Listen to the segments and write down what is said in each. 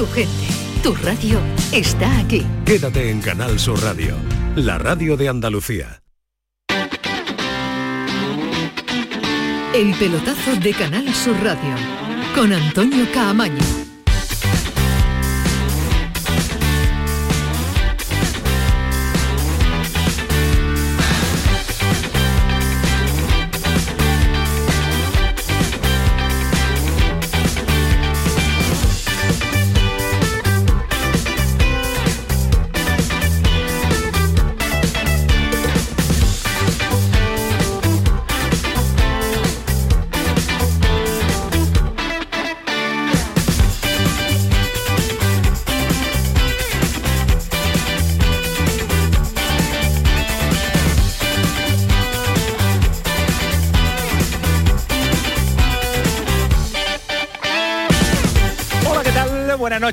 tu gente, tu radio está aquí. Quédate en Canal Sur Radio, la radio de Andalucía. El pelotazo de Canal Sur Radio con Antonio Caamaño.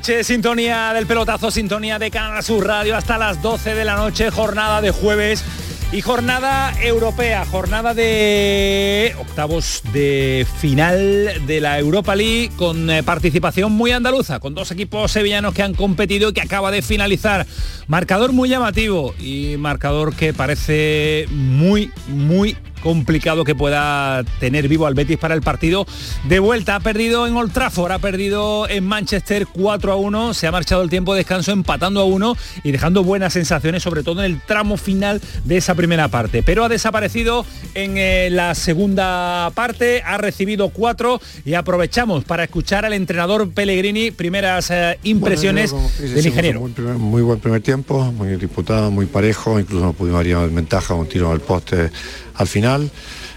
Sintonía del pelotazo, sintonía de Canal Sur Radio hasta las 12 de la noche, jornada de jueves y jornada europea, jornada de octavos de final de la Europa League con eh, participación muy andaluza, con dos equipos sevillanos que han competido y que acaba de finalizar. Marcador muy llamativo y marcador que parece muy, muy complicado que pueda tener vivo al Betis para el partido de vuelta. Ha perdido en Old Trafford, ha perdido en Manchester 4 a 1, se ha marchado el tiempo de descanso empatando a 1 y dejando buenas sensaciones, sobre todo en el tramo final de esa primera parte. Pero ha desaparecido en eh, la segunda parte, ha recibido 4 y aprovechamos para escuchar al entrenador Pellegrini, primeras eh, impresiones del ingeniero. Muy, buen primer tiempo, muy disputado, muy parejo, incluso no pudimos en ventaja, un tiro al poste al final.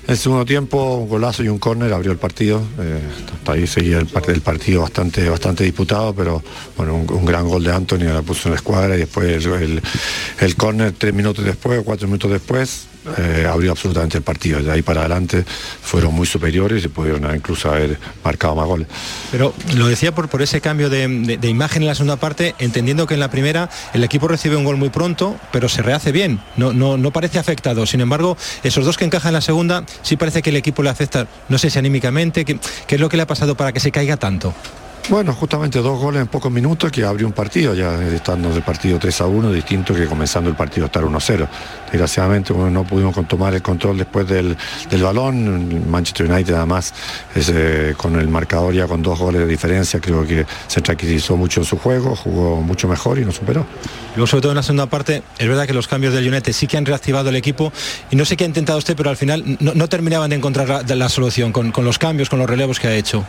En el segundo tiempo, un golazo y un córner abrió el partido. Eh, hasta ahí seguía el, partido bastante, bastante disputado, pero bueno, un, gran gol de Anthony, la puso en la escuadra y después el, el córner tres minutos después, cuatro minutos después, eh, abrió absolutamente el partido. De ahí para adelante fueron muy superiores y pudieron incluso haber marcado más goles. Pero lo decía por, por ese cambio de, imagen en la segunda parte, entendiendo que en la primera el equipo recibe un gol muy pronto, pero se rehace bien, no, no, no parece afectado. Sin embargo, esos dos que encajan en la segunda, sí parece que el equipo le afecta, no sé si anímicamente, ¿qué, qué es lo que le ha pasado para que se caiga tanto? Bueno, justamente dos goles en pocos minutos que abrió un partido, ya estando el partido 3 a 1, distinto que comenzando el partido estar 1 a 0. Desgraciadamente no pudimos tomar el control después del, balón. Manchester United además eh, con el marcador ya con dos goles de diferencia, creo que se tranquilizó mucho en su juego, jugó mucho mejor y nos superó. Luego, sobre todo en la segunda parte, es verdad que los cambios del United sí que han reactivado el equipo y no sé qué ha intentado usted, pero al final no, terminaban de encontrar la, solución con los cambios, con los relevos que ha hecho.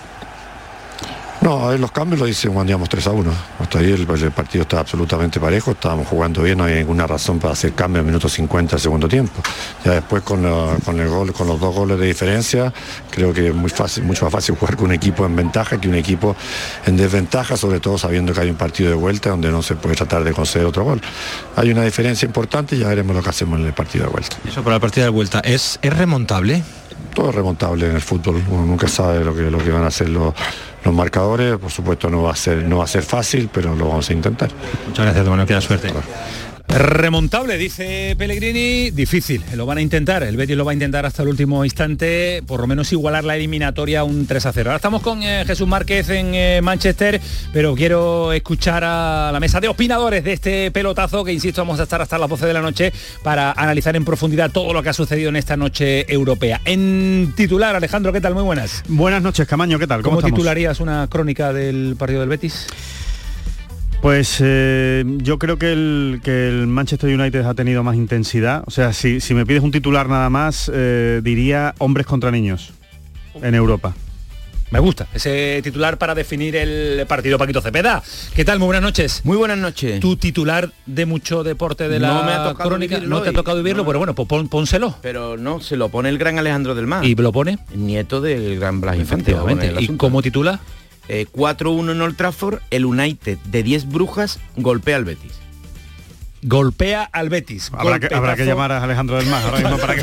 No, los cambios lo hice cuando íbamos 3 a 1. Hasta ahí el, partido está absolutamente parejo, estábamos jugando bien, no hay ninguna razón para hacer cambio en minuto 50 del segundo tiempo. Ya después con, el gol, con los dos goles de diferencia, creo que es muy fácil, mucho más fácil jugar con un equipo en ventaja que un equipo en desventaja, sobre todo sabiendo que hay un partido de vuelta donde no se puede tratar de conceder otro gol. Hay una diferencia importante y ya veremos lo que hacemos en el partido de vuelta. Eso para el partido de vuelta, ¿es, es remontable? todo es remontable en el fútbol. Uno nunca sabe lo que, lo que van a hacer los, los marcadores. Por supuesto no va a ser, no va a ser fácil, pero lo vamos a intentar. Muchas gracias, bueno, que suerte. Remontable, dice Pellegrini, difícil, lo van a intentar, el Betis lo va a intentar hasta el último instante, por lo menos igualar la eliminatoria a un 3 a 0. Ahora estamos con eh, Jesús Márquez en eh, Manchester, pero quiero escuchar a la mesa de opinadores de este pelotazo, que insisto, vamos a estar hasta las 12 de la noche para analizar en profundidad todo lo que ha sucedido en esta noche europea. En titular, Alejandro, ¿qué tal? Muy buenas. Buenas noches, Camaño, ¿qué tal? ¿Cómo, ¿Cómo titularías una crónica del partido del Betis? Pues eh, yo creo que el, que el, Manchester United ha tenido más intensidad. O sea, si, me pides un titular nada más, eh, diría hombres contra niños en Europa. Me gusta ese titular para definir el partido Paquito Cepeda. ¿Qué tal? Muy buenas noches. Muy buenas noches. Tu titular de mucho deporte de la me ha crónica, no te ha tocado vivirlo, pero bueno, pues pónselo. Pero no, se lo pone el gran Alejandro del Mar. ¿Y lo pone? nieto del gran Blas Infante. ¿Y cómo titula? 4-1 eh, en Old Trafford, el United de 10 brujas golpea al Betis. Golpea al Betis. Habrá, que, llamar a Alejandro del Mar ahora mismo para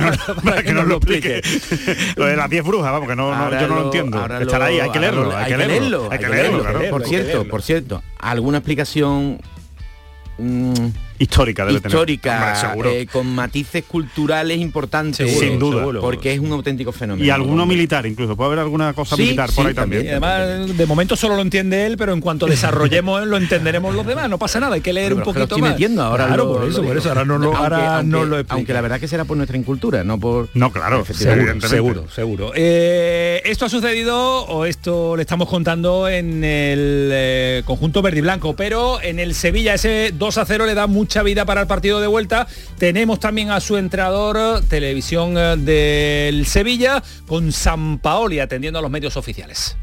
que, nos, lo explique. lo de las 10 brujas, vamos, que no, yo no lo entiendo. Estar ahí, hay que leerlo, hay, que leerlo. Hay que leerlo, Por cierto, por cierto, ¿alguna explicación mm, histórica debe tener. histórica, Hombre, seguro. eh, con matices culturales importantes. Seguro, Sin duda. seguro. Porque es un auténtico fenómeno. y alguno militar incluso, puede haber alguna cosa Sí, militar por sí, ahí también. Y además, de momento solo lo entiende él, pero en cuanto desarrollemos lo entenderemos los demás. No pasa nada, hay que leer Pero un es que lo poquito estoy más. metiendo ahora. Claro, lo- por eso, por eso. Ahora no lo, ahora aunque- no lo explica. Aunque la verdad que será por nuestra incultura, no por... No, claro, evidentemente. Seguro, seguro. Eh, esto ha sucedido, o esto le estamos contando en el eh, conjunto verde y blanco, pero en el Sevilla ese 2 a 0 le da mucha vida para el partido de vuelta. Tenemos también a su entrenador, televisión eh, del Sevilla, con San Paoli atendiendo a los medios oficiales.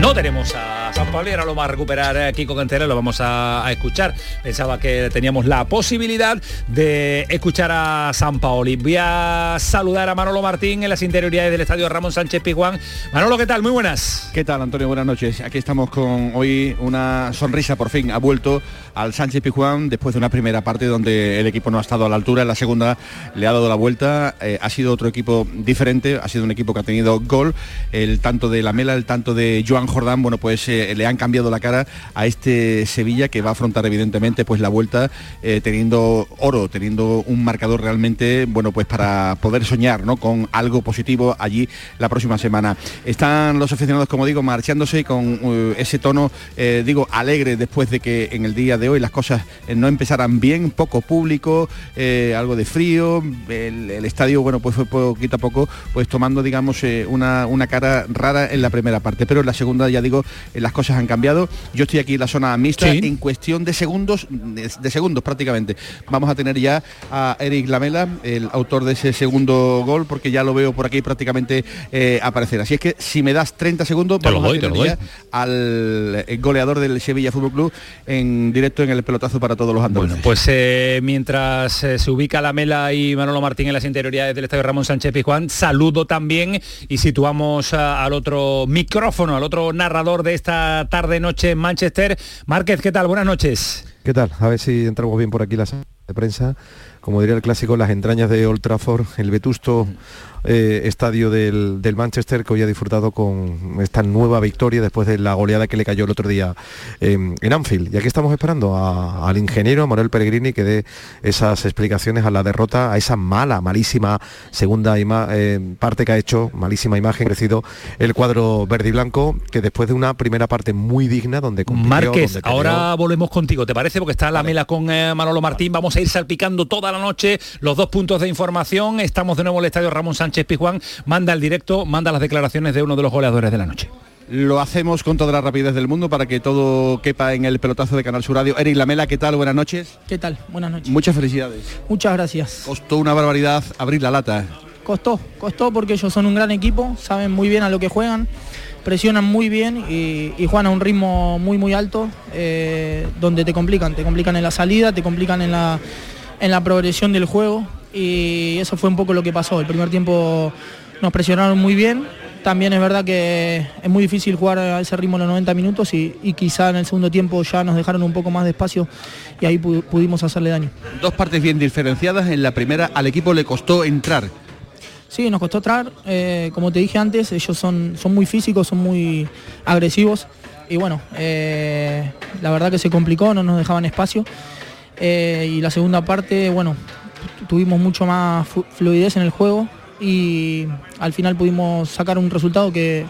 No tenemos a San Pablo ahora lo va a recuperar eh, Kiko Cantera, lo vamos a, a escuchar. Pensaba que teníamos la posibilidad de escuchar a San Paoli. Voy a saludar a Manolo Martín en las interioridades del estadio Ramón Sánchez Pizjuán. Manolo, ¿qué tal? Muy buenas. ¿Qué tal, Antonio? Buenas noches. Aquí estamos con hoy una sonrisa por fin. Ha vuelto al Sánchez Pizjuán después de una primera parte donde el equipo no ha estado a la altura. En la segunda le ha dado la vuelta. Eh, ha sido otro equipo diferente. Ha sido un equipo que ha tenido gol. El tanto de Lamela, el tanto de Joan Jordán, bueno, pues eh, le han cambiado la cara a este Sevilla que va a afrontar evidentemente pues la vuelta eh, teniendo oro, teniendo un marcador realmente, bueno, pues para poder soñar, ¿no? Con algo positivo allí la próxima semana. Están los aficionados, como digo, marchándose con eh, ese tono, eh, digo, alegre después de que en el día de hoy las cosas no empezaran bien, poco público, algo de frío, el, estadio, bueno, pues fue poquito a poco, pues tomando, digamos, una, una cara rara en la primera parte, pero en la segunda, ya digo, eh, las cosas han cambiado. Yo estoy aquí en la zona mixta, Sí. en cuestión de segundos, de, de segundos prácticamente. Vamos a tener ya a Eric Lamela, el autor de ese segundo gol, porque ya lo veo por aquí prácticamente eh, aparecer. Así es que si me das 30 segundos, Te lo vamos doy, a te lo al eh, goleador del Sevilla Fútbol Club en directo en el pelotazo para todos los andaluces. Bueno, pues eh, mientras eh, se ubica la Mela y Manolo Martín en las interioridades del estadio Ramón Sánchez Pizjuán, saludo también y situamos a- al otro micrófono, al otro narrador de esta tarde-noche en Manchester. Márquez, ¿qué tal? Buenas noches. ¿Qué tal? A ver si entramos bien por aquí la de prensa. Como diría el clásico, las entrañas de Old Trafford, el vetusto eh, estadio del, del Manchester que hoy ha disfrutado con esta nueva victoria después de la goleada que le cayó el otro día eh, en Anfield. Y aquí estamos esperando a- al ingeniero, Manuel Pellegrini, que dé esas explicaciones a la derrota, a esa mala, malísima segunda eh, parte que ha hecho, malísima imagen, crecido el cuadro verde y blanco, que después de una primera parte muy digna, donde compitió, Márquez, donde ahora volvemos contigo, ¿te parece? Porque está la mela con eh, Manolo Martín, vamos a ir salpicando toda la noche los dos puntos de información, estamos de nuevo en el estadio Ramón Sánchez Pizjuán, manda el directo, manda las declaraciones de uno de los goleadores de la noche. Lo hacemos con toda la rapidez del mundo para que todo quepa en el pelotazo de Canal Sur Radio. Eric Lamela, ¿qué tal? Buenas noches. ¿Qué tal? Buenas noches. Muchas felicidades. Muchas gracias. Costó una barbaridad abrir la lata. Costó, costó porque ellos son un gran equipo, saben muy bien a lo que juegan, presionan muy bien y, y juegan a un ritmo muy muy alto, eh, donde te complican, te complican en la salida, te complican en la, en la progresión del juego y eso fue un poco lo que pasó. El primer tiempo nos presionaron muy bien. También es verdad que es muy difícil jugar a ese ritmo los 90 minutos y, y quizá en el segundo tiempo ya nos dejaron un poco más de espacio y ahí pu- pudimos hacerle daño. Dos partes bien diferenciadas. En la primera al equipo le costó entrar. Sí, nos costó entrar. eh, como te dije antes, ellos son, son muy físicos, son muy agresivos. Y bueno, eh, la verdad que se complicó, no nos dejaban espacio. Eh, y la segunda parte, bueno, tuvimos mucho más fluidez en el juego y al final pudimos sacar un resultado que,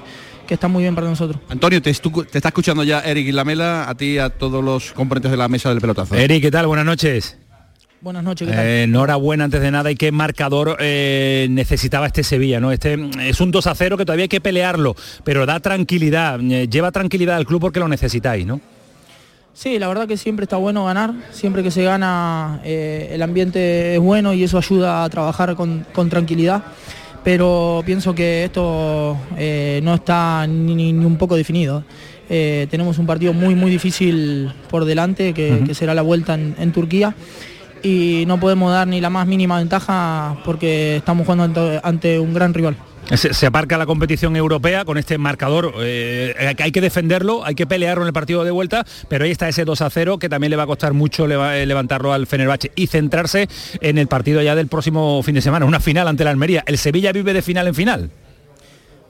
que está muy bien para nosotros. Antonio, te, estu- te está escuchando ya Eric Lamela, a ti y a todos los componentes de la mesa del pelotazo. Eric, ¿qué tal? Buenas noches. Buenas noches, ¿qué tal? Eh, enhorabuena antes de nada y qué marcador eh, necesitaba este Sevilla, ¿no? Este es un 2 a 0 que todavía hay que pelearlo, pero da tranquilidad, eh, lleva tranquilidad al club porque lo necesitáis, ¿no? Sí, la verdad que siempre está bueno ganar, siempre que se gana eh, el ambiente es bueno y eso ayuda a trabajar con, con tranquilidad, pero pienso que esto eh, no está ni, un poco definido. Eh, tenemos un partido muy muy difícil por delante, que, será la vuelta en, en Turquía, y no podemos dar ni la más mínima ventaja porque estamos jugando ante- ante un gran rival. Se, aparca la competición europea con este marcador. eh, hay que defenderlo, hay que pelearlo en el partido de vuelta, pero ahí está ese 2 a 0 que también le va a costar mucho eh, levantarlo al Fenerbahce y centrarse en el partido ya del próximo fin de semana, una final ante la Almería. El Sevilla vive de final en final.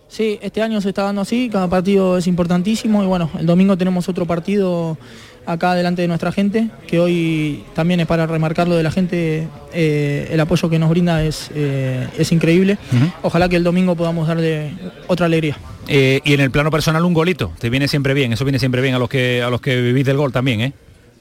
Sí, este año se está dando así, cada partido es importantísimo y bueno, el domingo tenemos otro partido acá delante de nuestra gente, que hoy también es para remarcarlo de la gente, eh, el apoyo que nos brinda es, eh, es increíble. Ojalá que el domingo podamos darle otra alegría. Eh, y en el plano personal un golito, te viene siempre bien, eso viene siempre bien a los que a los que vivís del gol también, ¿eh?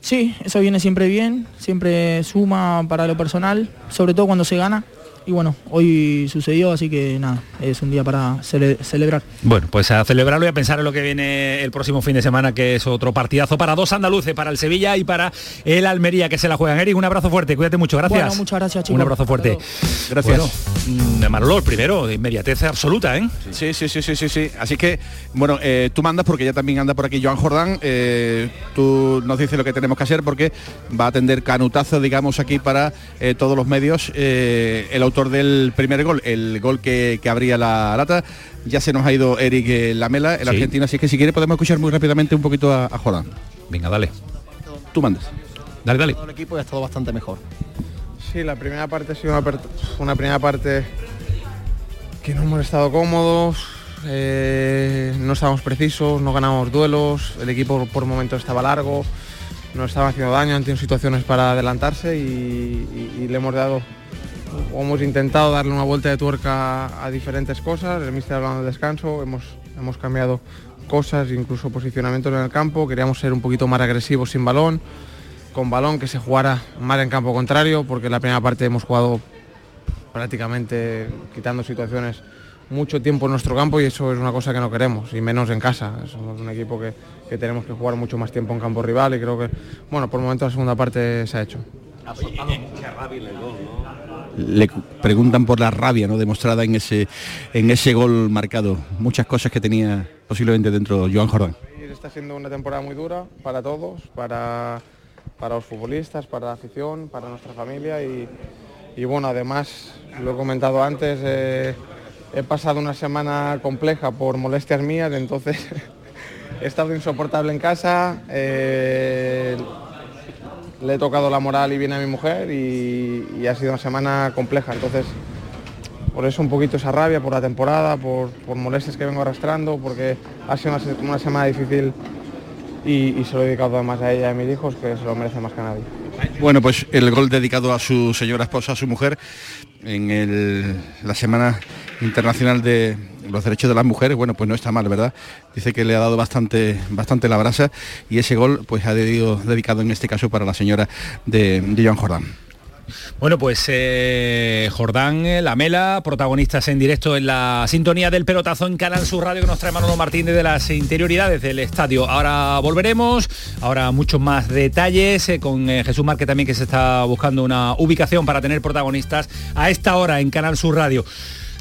Sí, eso viene siempre bien, siempre suma para lo personal, sobre todo cuando se gana y bueno, hoy sucedió, así que nada, es un día para cele- celebrar. Bueno, pues a celebrarlo y a pensar en lo que viene el próximo fin de semana, que es otro partidazo para dos andaluces, para el Sevilla y para el Almería, que se la juegan. Eric, un abrazo fuerte, cuídate mucho, gracias. Bueno, muchas gracias, chicos. Un abrazo fuerte. Gracias. Bueno, mm, Manolo, el primero, de inmediatez absoluta, ¿eh? Sí, sí, sí, sí, sí, sí. Así que, bueno, eh, tú mandas porque ya también anda por aquí Joan Jordán. eh, tú nos dices lo que tenemos que hacer porque va a atender canutazo, digamos, aquí para eh, todos los medios. eh, el autor del primer gol, el gol que, que abría la lata. Ya se nos ha ido Eric eh, Lamela, el Sí. argentino, así que si quiere podemos escuchar muy rápidamente un poquito a, a Jordán. Venga, dale. Tú mandas. Dale, dale. El equipo ha estado bastante mejor. Sí, la primera parte ha sido una, primera parte que no hemos estado cómodos, eh, no estábamos precisos, no ganamos duelos, el equipo por momentos estaba largo, nos estaban haciendo daño, han tenido situaciones para adelantarse y, y- y le hemos dado, hemos intentado darle una vuelta de tuerca a diferentes cosas, el míster hablando del descanso, hemos, hemos cambiado cosas, incluso posicionamientos en el campo, queríamos ser un poquito más agresivos sin balón, con balón que se jugara más en campo contrario, porque en la primera parte hemos jugado prácticamente quitando situaciones mucho tiempo en nuestro campo y eso es una cosa que no queremos, y menos en casa. Somos un equipo que, que tenemos que jugar mucho más tiempo en campo rival y creo que, bueno, por el momento la segunda parte se ha hecho. Le preguntan por la rabia ¿no? demostrada en ese, en ese gol marcado. Muchas cosas que tenía posiblemente dentro Joan Jordán. Está siendo una temporada muy dura para todos, para, para los futbolistas, para la afición, para nuestra familia y, y bueno, además, lo he comentado antes, eh, he pasado una semana compleja por molestias mías, entonces he estado insoportable en casa, eh, le he tocado la moral y bien a mi mujer y, ha sido una semana compleja, entonces por eso un poquito esa rabia por la temporada, por, por molestias que vengo arrastrando, porque ha sido una, se- una semana difícil y, y se lo he dedicado además a ella y a mis hijos, que se lo merece más que a nadie. Bueno, pues el gol dedicado a su señora esposa, a su mujer, en el- la Semana Internacional de los Derechos de las Mujeres, bueno, pues no está mal, ¿verdad? Dice que le ha dado bastante, bastante la brasa y ese gol pues ha dedido- dedicado en este caso para la señora de, de Joan Jordán. Bueno, pues eh, Jordán, eh, Lamela, protagonistas en directo en la sintonía del pelotazo en Canal Sur Radio que nos trae Manolo Martínez de las interioridades del estadio. Ahora volveremos, ahora muchos más detalles eh, con eh, Jesús Márquez también que se está buscando una ubicación para tener protagonistas a esta hora en Canal Sur Radio.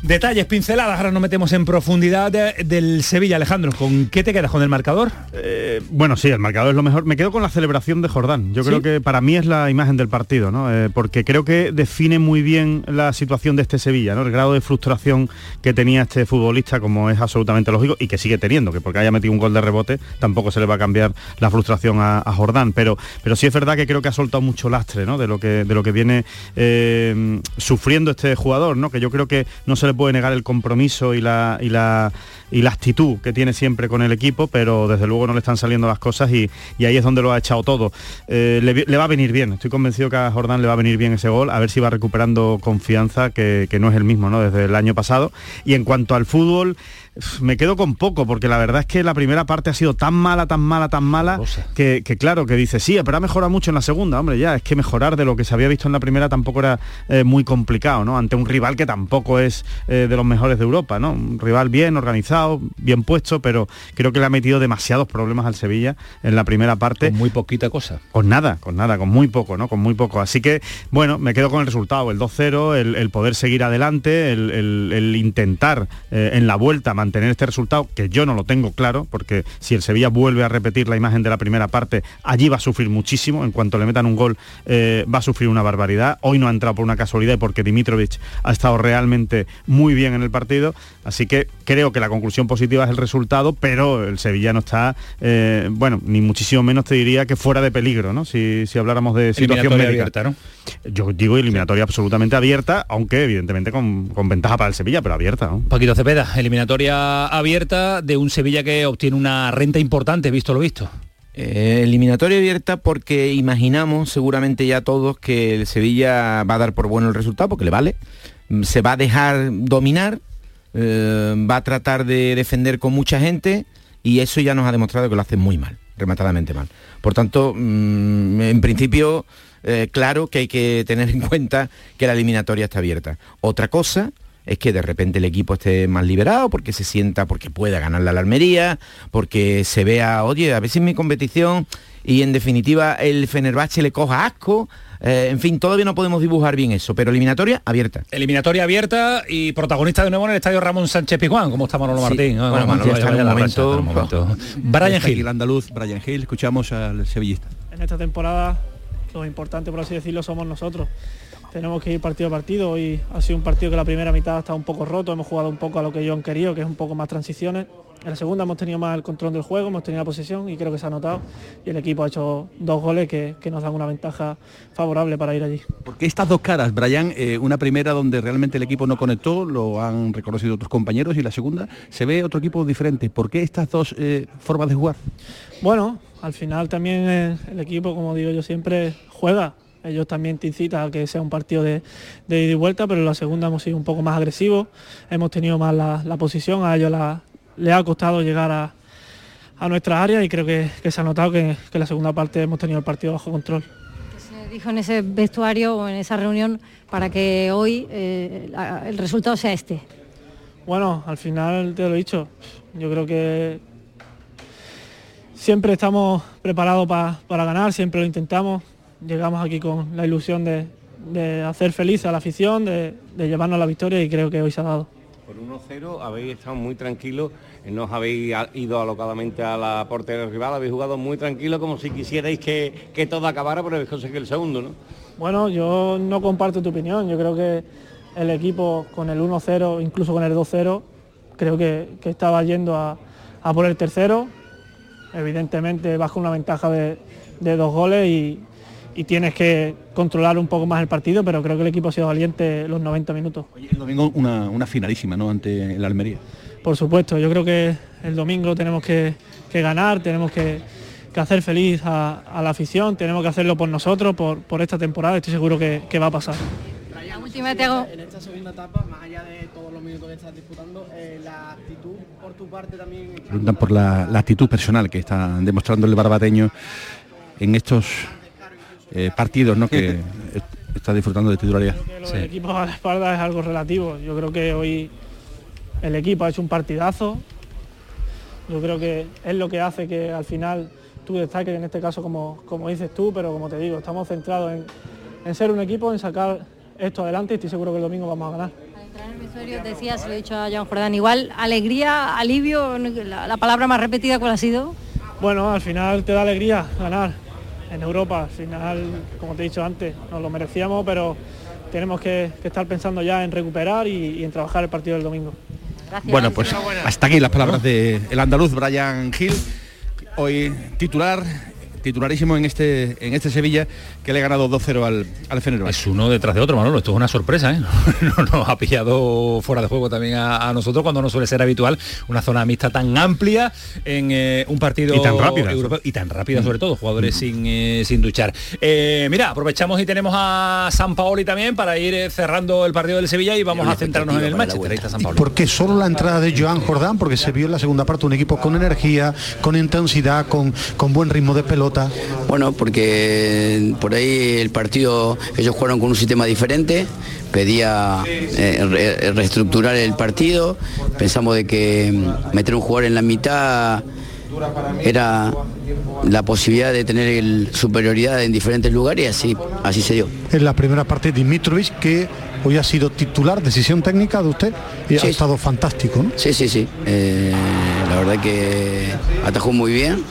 Detalles, pinceladas, ahora nos metemos en profundidad de- del Sevilla, Alejandro. ¿Con qué te quedas con el marcador? Eh, bueno, sí, el marcador es lo mejor. Me quedo con la celebración de Jordán. Yo creo que para mí es la imagen del partido, ¿no? Eh, porque creo que define muy bien la situación de este Sevilla, ¿no? El grado de frustración que tenía este futbolista, como es absolutamente lógico, y que sigue teniendo, que porque haya metido un gol de rebote, tampoco se le va a cambiar la frustración a, a Jordán. Pero, pero sí es verdad que creo que ha soltado mucho lastre, ¿no? De lo que, de lo que viene eh, sufriendo este jugador, ¿no? Que yo creo que no se le puede negar el compromiso y la, y la, y la actitud que tiene siempre con el equipo, pero desde luego no le están saliendo las cosas y, ahí es donde lo ha echado todo. Eh, le va a venir bien, estoy convencido que a Jordán le va a venir bien ese gol, a ver si va recuperando confianza, que, que no es el mismo ¿no? desde el año pasado. Y en cuanto al fútbol, me quedo con poco, porque la verdad es que la primera parte ha sido tan mala, tan mala, tan mala, que, que claro, que dice, sí, pero ha mejorado mucho en la segunda, hombre, ya, es que mejorar de lo que se había visto en la primera tampoco era eh, muy complicado, ¿no? Ante un rival que tampoco es eh, de los mejores de Europa, ¿no? Un rival bien organizado, bien puesto, pero creo que le ha metido demasiados problemas al Sevilla en la primera parte. Con muy poquita cosa. Con nada, con nada, con muy poco, ¿no? Con muy poco. Así que, bueno, me quedo con el resultado, el 2-0, el, el poder seguir adelante, el, el- el intentar eh, en la vuelta mantener este resultado, que yo no lo tengo claro, porque si el Sevilla vuelve a repetir la imagen de la primera parte, allí va a sufrir muchísimo. En cuanto le metan un gol, eh, va a sufrir una barbaridad. Hoy no ha entrado por una casualidad y porque Dimitrovic ha estado realmente muy bien en el partido. Así que creo que la conclusión positiva es el resultado, pero el Sevilla no está, eh, bueno, ni muchísimo menos te diría que fuera de peligro, ¿no? Si, si habláramos de situación Eliminatoria médica. abierta, ¿no? Yo digo eliminatoria absolutamente abierta, aunque evidentemente con, con ventaja para el Sevilla, pero abierta, ¿no? Paquito Cepeda, eliminatoria abierta de un Sevilla que obtiene una renta importante, visto lo visto. Eh, eliminatoria abierta porque imaginamos seguramente ya todos que el Sevilla va a dar por bueno el resultado porque le vale. Se va a dejar dominar, eh, va a tratar de defender con mucha gente y eso ya nos ha demostrado que lo hace muy mal, rematadamente mal. Por tanto, mm, en principio, eh, claro que hay que tener en cuenta que la eliminatoria está abierta. Otra cosa es que de repente el equipo esté más liberado porque se sienta, porque pueda ganar la Almería, porque se vea, oye, a ver si es mi competición y en definitiva el Fenerbahce le coja asco. Eh, en fin, todavía no podemos dibujar bien eso, pero eliminatoria abierta. Eliminatoria abierta y protagonista de nuevo en el estadio Ramón Sánchez Pizjuán. ¿Cómo está Manolo Sí. Martín? Ah, Bueno, Manolo, Manolo está vaya en un momento-. Brian Hill. el andaluz, Brian Hill, escuchamos al sevillista. En esta temporada lo importante, por así decirlo, somos nosotros. Tenemos que ir partido a partido. Hoy ha sido un partido que la primera mitad está un poco roto, hemos jugado un poco a lo que ellos han querido, que es un poco más transiciones. En la segunda hemos tenido más el control del juego, hemos tenido la posesión y creo que se ha notado. Y el equipo ha hecho dos goles que, que nos dan una ventaja favorable para ir allí. Porque estas dos caras, Brian, eh, una primera donde realmente el equipo no conectó, lo han reconocido otros compañeros, y la segunda se ve otro equipo diferente. ¿Por qué estas dos eh, formas de jugar? Bueno, al final también eh, el equipo, como digo yo siempre, juega. Ellos también te incitan a que sea un partido de, de ida y vuelta, pero en la segunda hemos sido un poco más agresivos, hemos tenido más la, la posición, a ellos la- les ha costado llegar a, a nuestras áreas y creo que, que se ha notado que, que en la segunda parte hemos tenido el partido bajo control. Se dijo en ese vestuario o en esa reunión para que hoy eh, el resultado sea este. Bueno, al final te lo he dicho, yo creo que siempre estamos preparados pa- para ganar, siempre lo intentamos, llegamos aquí con la ilusión de, de hacer feliz a la afición, de, de llevarnos la victoria y creo que hoy se ha dado. Por 1-0 habéis estado muy tranquilos, eh, no os habéis ido alocadamente a la portería rival, habéis jugado muy tranquilo como si quisierais que, que todo acabara, pero habéis conseguido el segundo, ¿no? Bueno, yo no comparto tu opinión, yo creo que el equipo con el 1-0, incluso con el 2-0, creo que, que estaba yendo a, a por el tercero, evidentemente con una ventaja de, de dos goles y, y tienes que controlar un poco más el partido, pero creo que el equipo ha sido valiente los 90 minutos. El domingo una, una finalísima, ¿no? Ante el Almería. Por supuesto, yo creo que el domingo tenemos que, que ganar, tenemos que, que hacer feliz a, a la afición, tenemos que hacerlo por nosotros, por, por esta temporada, estoy seguro que, que va a pasar. La última te hago... En esta segunda etapa, más allá de todos los minutos que estás disputando, eh, la actitud por tu parte también... Preguntan por la, la actitud personal que está demostrando el barbateño en estos eh, partidos, ¿no? Que est- está disfrutando de titularidad. Lo del equipo a la espalda es algo relativo. Yo creo que hoy el equipo ha hecho un partidazo. Yo creo que es lo que hace que al final tú destaques, en este caso como, como dices tú, pero como te digo, estamos centrados en, en ser un equipo, en sacar esto adelante y estoy seguro que el domingo vamos a ganar. En el vestuario decía, se lo he dicho a Joan Jordán, igual alegría, alivio, la palabra más repetida cuál ha sido. Bueno, al final te da alegría ganar en Europa. Al final, como te he dicho antes, nos lo merecíamos, pero tenemos que, que estar pensando ya en recuperar y, y en trabajar el partido del domingo. Bueno, pues hasta aquí las palabras del el andaluz Brian Hill, hoy titular, titularísimo en este en este Sevilla que le ha ganado 2-0 al, al Fenerbahce. Es uno detrás de otro, Manolo. Esto es una sorpresa, ¿eh? No nos ha pillado fuera de juego también a, a nosotros cuando no suele ser habitual una zona mixta tan amplia en eh, un partido Y tan rápida. europeo y tan rápida sobre todo, jugadores sin, eh, sin duchar. Eh, mira, aprovechamos y tenemos a San Paoli también para ir eh, cerrando el partido del Sevilla y vamos a centrarnos en el Manchester. Ahí está San Paoli. ¿Por qué solo la entrada de Joan Jordán? Porque se vio en la segunda parte un equipo con energía, con intensidad, con, con buen ritmo de pelota. Bueno, porque por ahí el partido, ellos jugaron con un sistema diferente, pedía eh, re- reestructurar el partido, pensamos de que meter un jugador en la mitad era la posibilidad de tener el- superioridad en diferentes lugares y así, así se dio. En la primera parte Dimitrovic, que hoy ha sido titular, decisión técnica de usted, y Sí. ha estado fantástico. ¿no? Sí, sí, sí. Eh, la verdad que atajó muy bien.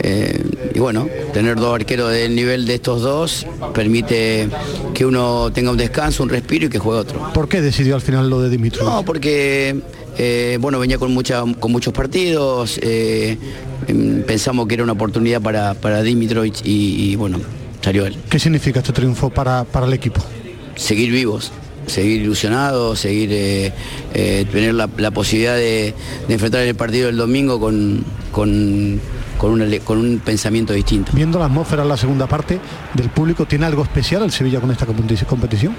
Eh, y bueno, tener dos arqueros del nivel de estos dos permite que uno tenga un descanso, un respiro y que juegue otro. ¿Por qué decidió al final lo de Dimitrovic? No, porque eh, bueno, venía con, mucha, con muchos partidos, eh, em, pensamos que era una oportunidad para, para Dimitrovic y, y, bueno, salió él. ¿Qué significa este triunfo para, para el equipo? Seguir vivos, seguir ilusionados, seguir eh, eh, tener la, la posibilidad de, de enfrentar el partido del domingo con, con, con, le- con un pensamiento distinto. Viendo la atmósfera en la segunda parte del público, ¿tiene algo especial el Sevilla con esta competi- competición?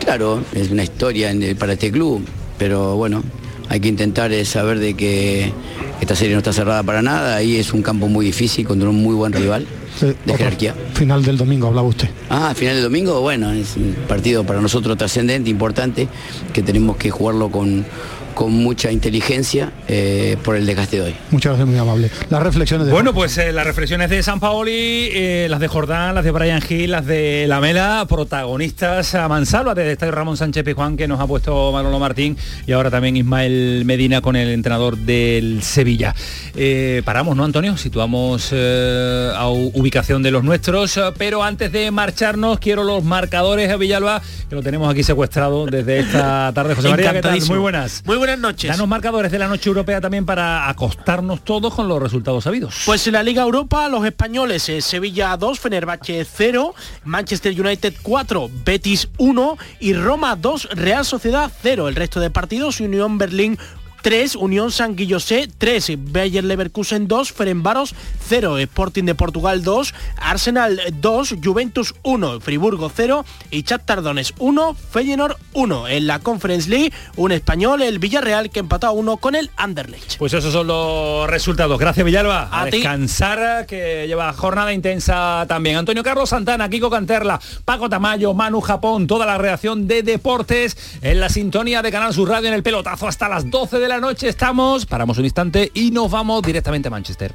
Claro, es una historia para este club, pero bueno, hay que intentar eh, saber de que esta serie no está cerrada para nada, ahí es un campo muy difícil contra un muy buen rival Eh, de jerarquía. Final del domingo, hablaba usted. Ah, final de domingo, bueno, es un partido para nosotros trascendente, importante, que tenemos que jugarlo con, con mucha inteligencia eh, por el desgaste de hoy. Muchas gracias, muy amable. Las reflexiones de Bueno, pues eh, las reflexiones de San Paoli, eh, las de Jordán, las de Brian Hill, las de Lamela, protagonistas a mansalva desde Estadio Ramón Sánchez Pizjuán que nos ha puesto Manolo Martín y ahora también Ismael Medina con el entrenador del Sevilla. Eh, paramos, ¿no, Antonio? Situamos eh, a ubicación de los nuestros, pero antes de marcharnos quiero los marcadores de Villalba, que lo tenemos aquí secuestrado desde esta tarde. José María, ¿qué tal? Encantadísimo. Muy buenas. Muy buenas noches. Danos marcadores de la noche europea también para acostarnos todos con los resultados sabidos. Pues en la Liga Europa, los españoles, eh, Sevilla 2, Fenerbahce 0, Manchester United 4, Betis 1 y Roma 2, Real Sociedad 0. El resto de partidos, Unión Berlín 3, Unión San Guillosé 3, Bayer Leverkusen 2, Ferenbaros 0, Sporting de Portugal 2, Arsenal 2, Juventus 1, Friburgo 0 y Chat Tardones 1, Feyenoord 1. En la Conference League, un español, el Villarreal, que empató a 1 con el Anderlecht. Pues esos son los resultados. Gracias Villalba. A, A descansar, que lleva jornada intensa también. Antonio Carlos Santana, Kiko Canterla, Paco Tamayo, Manu Japón, toda la reacción de deportes en la sintonía de Canal Sur Radio en el pelotazo hasta las 12 de la noche estamos. Paramos un instante y nos vamos directamente a Manchester.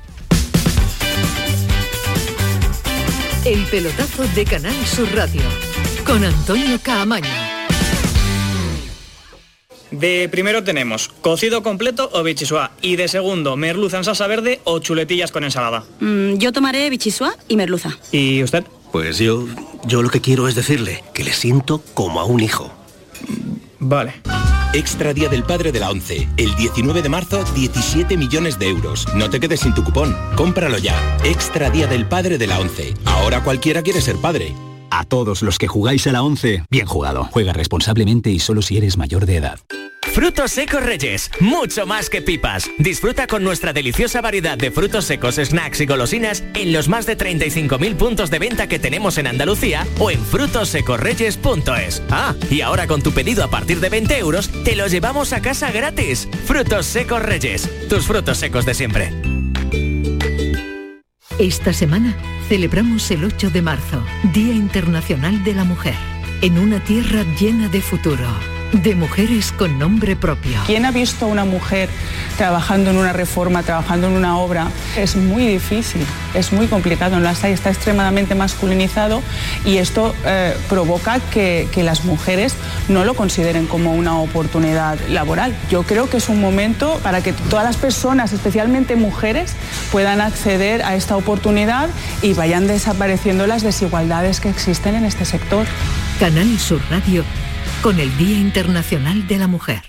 El pelotazo de Canal Sur Radio con Antonio Caamaño. De primero tenemos cocido completo o bichisua y de segundo merluza en salsa verde o chuletillas con ensalada. Mm, yo tomaré bichisua y merluza. ¿Y usted? Pues yo, yo lo que quiero es decirle que le siento como a un hijo. Vale. Extra Día del Padre de la ONCE. El 19 de marzo, 17 millones de euros. No te quedes sin tu cupón. Cómpralo ya. Extra Día del Padre de la ONCE. Ahora cualquiera quiere ser padre. A todos los que jugáis a la 11, bien jugado. Juega responsablemente y solo si eres mayor de edad. Frutos secos Reyes, mucho más que pipas. Disfruta con nuestra deliciosa variedad de frutos secos, snacks y golosinas en los más de 35.000 puntos de venta que tenemos en Andalucía o en frutosecorreyes.es. Ah, y ahora con tu pedido a partir de 20 euros, te lo llevamos a casa gratis. Frutos secos Reyes, tus frutos secos de siempre. Esta semana celebramos el 8 de marzo, Día Internacional de la Mujer, en una tierra llena de futuro, de mujeres con nombre propio. ¿Quién ha visto a una mujer trabajando en una reforma, trabajando en una obra? Es muy difícil, es muy complicado, no está, está extremadamente masculinizado y esto eh, provoca que, que las mujeres no lo consideren como una oportunidad laboral. Yo creo que es un momento para que todas las personas, especialmente mujeres, puedan acceder a esta oportunidad y vayan desapareciendo las desigualdades que existen en este sector. Canal Sur Radio con el Día Internacional de la Mujer.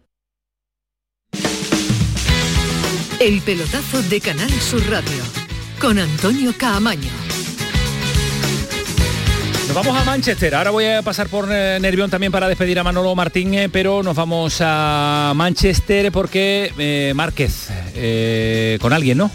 El pelotazo de Canal Sur Radio con Antonio Caamaño. Nos vamos a Manchester. Ahora voy a pasar por eh, Nervión también para despedir a Manolo Martín, eh, pero nos vamos a Manchester porque eh, Márquez, con alguien, ¿no?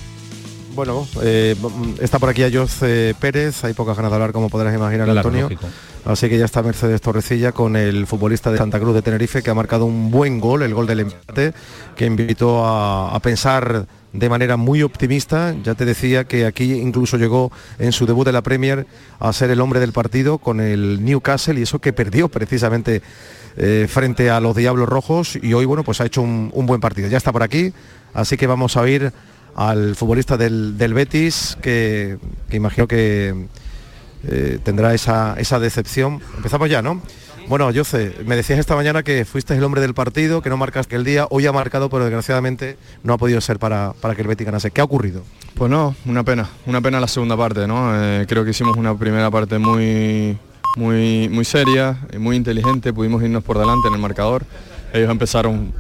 Bueno, eh, está por aquí Ayoz eh, Pérez, hay pocas ganas de hablar como podrás imaginar Claro, Antonio. lógico. Así que ya está Mercedes Torrecilla con el futbolista de Santa Cruz de Tenerife que ha marcado un buen gol, el gol del empate, que invitó a, a pensar de manera muy optimista. Ya te decía que aquí incluso llegó en su debut de la Premier a ser el hombre del partido con el Newcastle y eso que perdió precisamente eh, frente a los Diablos Rojos y hoy bueno pues ha hecho un, un buen partido. Ya está por aquí, así que vamos a oír al futbolista del, del Betis que, que imagino que eh, tendrá esa, esa decepción. Empezamos ya, ¿no? Bueno, Jose, me decías esta mañana que fuiste el hombre del partido, que no marcaste el día, hoy ha marcado, pero desgraciadamente no ha podido ser para, para que el Betis ganase. ¿Qué ha ocurrido? Pues no, una pena, una pena la segunda parte, ¿no? Eh, creo que hicimos una primera parte muy, muy, muy seria, y muy inteligente, pudimos irnos por delante en el marcador. Ellos empezaron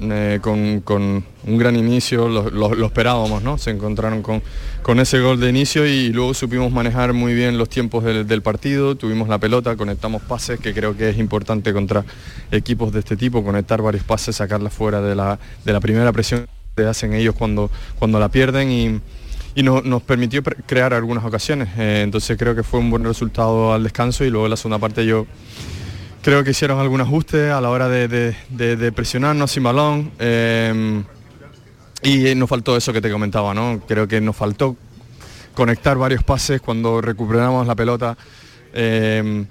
eh, con, con un gran inicio, lo, esperábamos, ¿no? Se encontraron con, con ese gol de inicio y luego supimos manejar muy bien los tiempos del, partido, tuvimos la pelota, conectamos pases, que creo que es importante contra equipos de este tipo, conectar varios pases, sacarla fuera de la, de la primera presión que hacen ellos cuando, cuando la pierden y, y no- nos permitió crear algunas ocasiones. Eh, entonces creo que fue un buen resultado al descanso y luego la segunda parte yo creo que hicieron algún ajuste a la hora de, presionarnos sin balón. eh, y nos faltó eso que te comentaba, ¿no? Creo que nos faltó conectar varios pases cuando recuperamos la pelota. eh,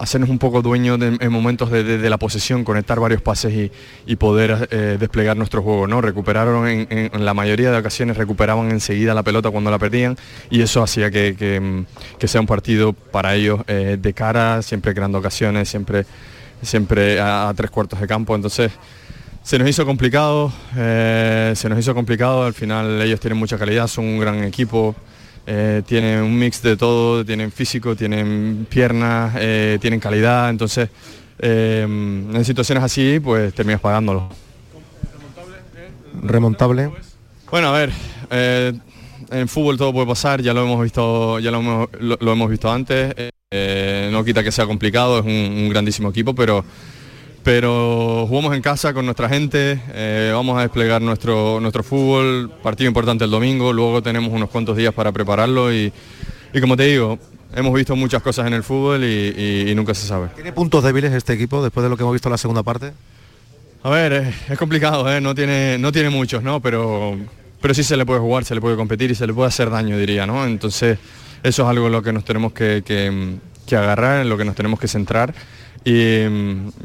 hacernos un poco dueños en momentos de, la posesión, conectar varios pases y, y poder eh, desplegar nuestro juego. ¿no? Recuperaron en, la mayoría de ocasiones, recuperaban enseguida la pelota cuando la perdían y eso hacía que, que, mm, sea un partido para ellos eh, de cara, siempre creando ocasiones, siempre, siempre a, a tres cuartos de campo. Entonces se nos hizo complicado, eh, se nos hizo complicado, al final ellos tienen mucha calidad, son un gran equipo. Eh, tienen un mix de todo, tienen físico, tienen piernas, eh, tienen calidad, entonces eh, en situaciones así pues terminas pagándolo. Remontable. Bueno, a ver, en fútbol todo puede pasar, ya lo hemos visto, ya lo hemos, lo- lo hemos visto antes. no quita que sea complicado, es un, un grandísimo equipo, pero pero jugamos en casa con nuestra gente, eh, vamos a desplegar nuestro, nuestro fútbol, partido importante el domingo, luego tenemos unos cuantos días para prepararlo y, y como te digo, hemos visto muchas cosas en el fútbol y, y- y nunca se sabe. ¿Tiene puntos débiles este equipo después de lo que hemos visto en la segunda parte? A ver, es, es complicado, ¿eh? no, tiene, no tiene muchos, ¿no? Pero, pero sí se le puede jugar, se le puede competir y se le puede hacer daño, diría, ¿no? Entonces, eso es algo en lo que nos tenemos que, que- que agarrar, en lo que nos tenemos que centrar y,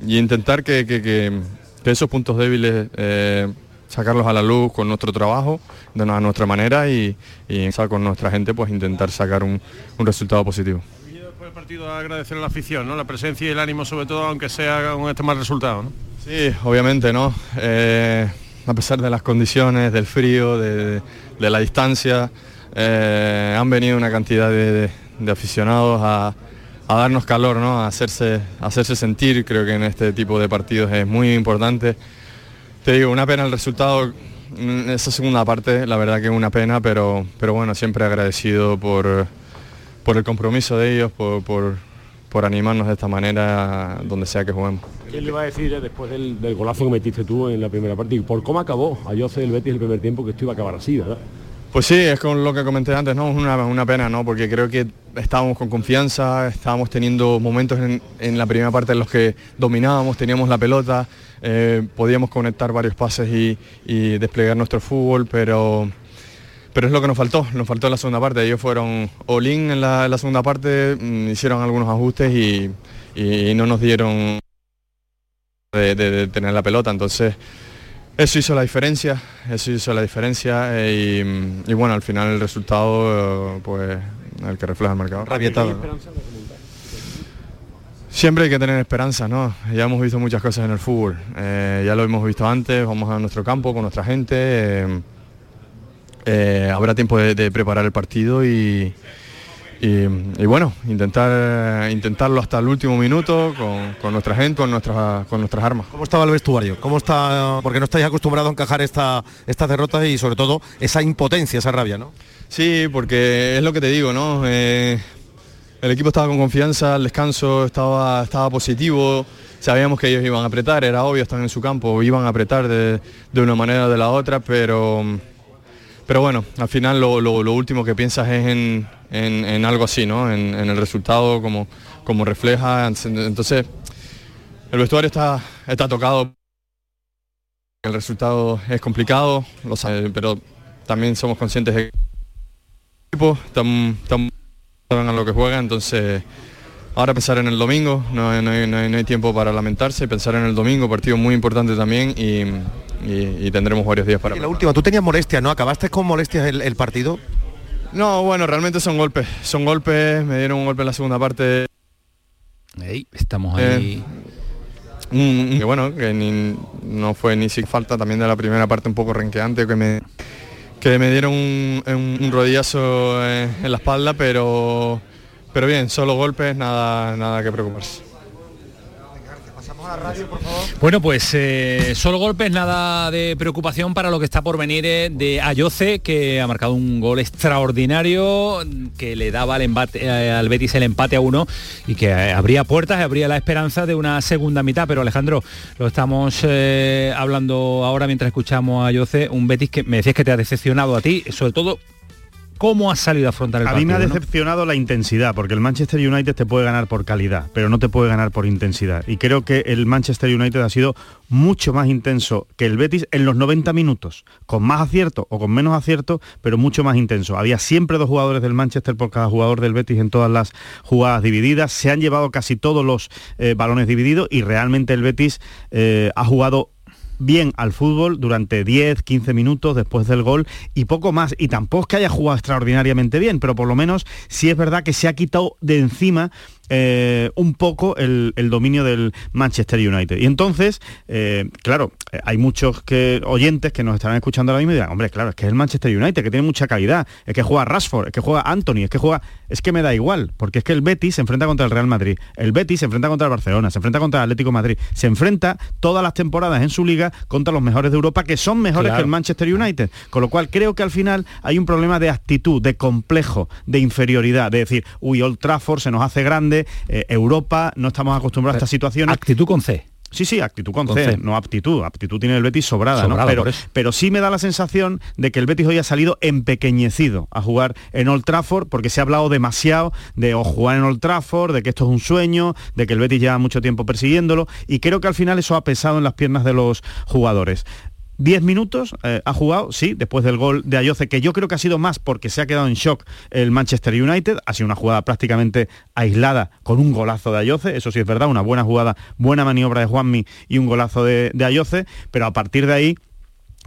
y intentar que, que- que- que esos puntos débiles eh, sacarlos a la luz con nuestro trabajo, de a nuestra manera y, y con nuestra gente, pues intentar sacar un, un resultado positivo. Después del partido agradecer a la afición, ¿no? La presencia y el ánimo sobre todo, aunque sea con este mal resultado, ¿no? Sí, obviamente, ¿no? Eh, a pesar de las condiciones, del frío, de, de la distancia, eh, han venido una cantidad de, de- de aficionados a, a darnos calor, ¿no? A hacerse, a hacerse sentir, creo que en este tipo de partidos es muy importante. Te digo, una pena el resultado, mm, esa segunda parte, la verdad que es una pena, pero, pero bueno, siempre agradecido por, por el compromiso de ellos, por, por, por animarnos de esta manera donde sea que juguemos. ¿Quién le iba a decir eh, después del, del golazo que metiste tú en la primera parte y por cómo acabó a Jose del Betis el primer tiempo que esto iba a acabar así, ¿verdad? Pues sí, es con lo que comenté antes, ¿no? Es una, una pena, ¿no? Porque creo que estábamos con confianza, estábamos teniendo momentos en, en la primera parte en los que dominábamos, teníamos la pelota, eh, podíamos conectar varios pases y, y desplegar nuestro fútbol, pero, pero es lo que nos faltó, nos faltó la segunda parte. Ellos fueron all-in en la, segunda parte, mm, hicieron algunos ajustes y, y no nos dieron de, tener la pelota, entonces eso hizo la diferencia, eso hizo la diferencia eh, y, y bueno, al final el resultado, eh, pues el que refleja el marcador. Rabietado. Siempre hay que tener esperanza, ¿no? Ya hemos visto muchas cosas en el fútbol, eh, ya lo hemos visto antes, vamos a nuestro campo con nuestra gente, eh, eh, habrá tiempo de, de preparar el partido y, y, y bueno, intentar intentarlo hasta el último minuto con, con nuestra gente, con nuestras, con nuestras armas. ¿Cómo estaba el vestuario? ¿Cómo está? Porque no estáis acostumbrados a encajar esta, estas derrotas y sobre todo esa impotencia, esa rabia, ¿no? Sí, porque es lo que te digo, ¿no? Eh, el equipo estaba con confianza, el descanso estaba, estaba positivo, sabíamos que ellos iban a apretar, era obvio, están en su campo, iban a apretar de, de una manera o de la otra, pero, pero bueno, al final lo, lo- último que piensas es en, en- algo así, ¿no? En, el resultado, como, como refleja. Entonces, el vestuario está, está tocado. El resultado es complicado, sabe, pero también somos conscientes de que equipo están, están saben a lo que juega, entonces ahora pensar en el domingo, no, hay- no hay, no hay- no hay tiempo para lamentarse, pensar en el domingo, partido muy importante también y, y- y tendremos varios días para... Y la última, tú tenías molestias, ¿no? ¿Acabaste con molestias el, el partido? No, bueno, realmente son golpes, son golpes, me dieron un golpe en la segunda parte. Ahí estamos ahí. Eh, que bueno, que ni- no fue ni si falta también de la primera parte un poco renqueante, que me, que me dieron un, rodillazo eh, en la espalda, pero, pero bien, solo golpes, nada, nada que preocuparse. Bueno, pues eh, solo golpes, nada de preocupación para lo que está por venir eh, de Ayoce, que ha marcado un gol extraordinario que le daba al, embate- eh, al Betis el empate a uno y que abría puertas abría la esperanza de una segunda mitad. Pero Alejandro, lo estamos hablando ahora mientras escuchamos a Ayoce, un Betis que me decías que te ha decepcionado a ti, sobre todo cómo has salido a afrontar el A partido. mí me ha ¿no? decepcionado la intensidad, porque el Manchester United te puede ganar por calidad, pero no te puede ganar por intensidad. Y creo que el Manchester United ha sido mucho más intenso que el Betis en los 90 minutos, con más acierto o con menos acierto, pero mucho más intenso. Había siempre dos jugadores del Manchester por cada jugador del Betis en todas las jugadas divididas. Se han llevado casi todos los eh, balones divididos y realmente el Betis eh, ha jugado bien al fútbol durante 10, 15 minutos después del gol y poco más. Y tampoco es que haya jugado extraordinariamente bien, pero por lo menos sí es verdad que se ha quitado de encima eh, un poco el, el dominio del Manchester United. Y entonces, eh, claro, eh, hay muchos que, oyentes que nos estarán escuchando ahora mismo y dirán, hombre, claro, es que es el Manchester United, que tiene mucha calidad, es que juega Rashford, es que juega Anthony, es que juega... Es que me da igual, porque es que el Betis se enfrenta contra el Real Madrid, el Betis se enfrenta contra el Barcelona, se enfrenta contra el Atlético de Madrid, se enfrenta todas las temporadas en su liga contra los mejores de Europa, que son mejores Claro. que el Manchester United. Con lo cual creo que al final hay un problema de actitud, de complejo, de inferioridad, de decir, uy, Old Trafford se nos hace grande, eh, Europa, no estamos acostumbrados a estas situaciones. Actitud con C. Sí, sí, actitud con, Con C, C. no aptitud. Aptitud tiene el Betis sobrada, ¿no? Pero, pero sí me da la sensación de que el Betis hoy ha salido empequeñecido a jugar en Old Trafford porque se ha hablado demasiado de o jugar en Old Trafford, de que esto es un sueño, de que el Betis lleva mucho tiempo persiguiéndolo y creo que al final eso ha pesado en las piernas de los jugadores. 10 minutos eh, ha jugado, sí, después del gol de Ayoce, que yo creo que ha sido más porque se ha quedado en shock el Manchester United, ha sido una jugada prácticamente aislada con un golazo de Ayoce, eso sí es verdad, una buena jugada, buena maniobra de Juanmi y un golazo de, de Ayoce, pero a partir de ahí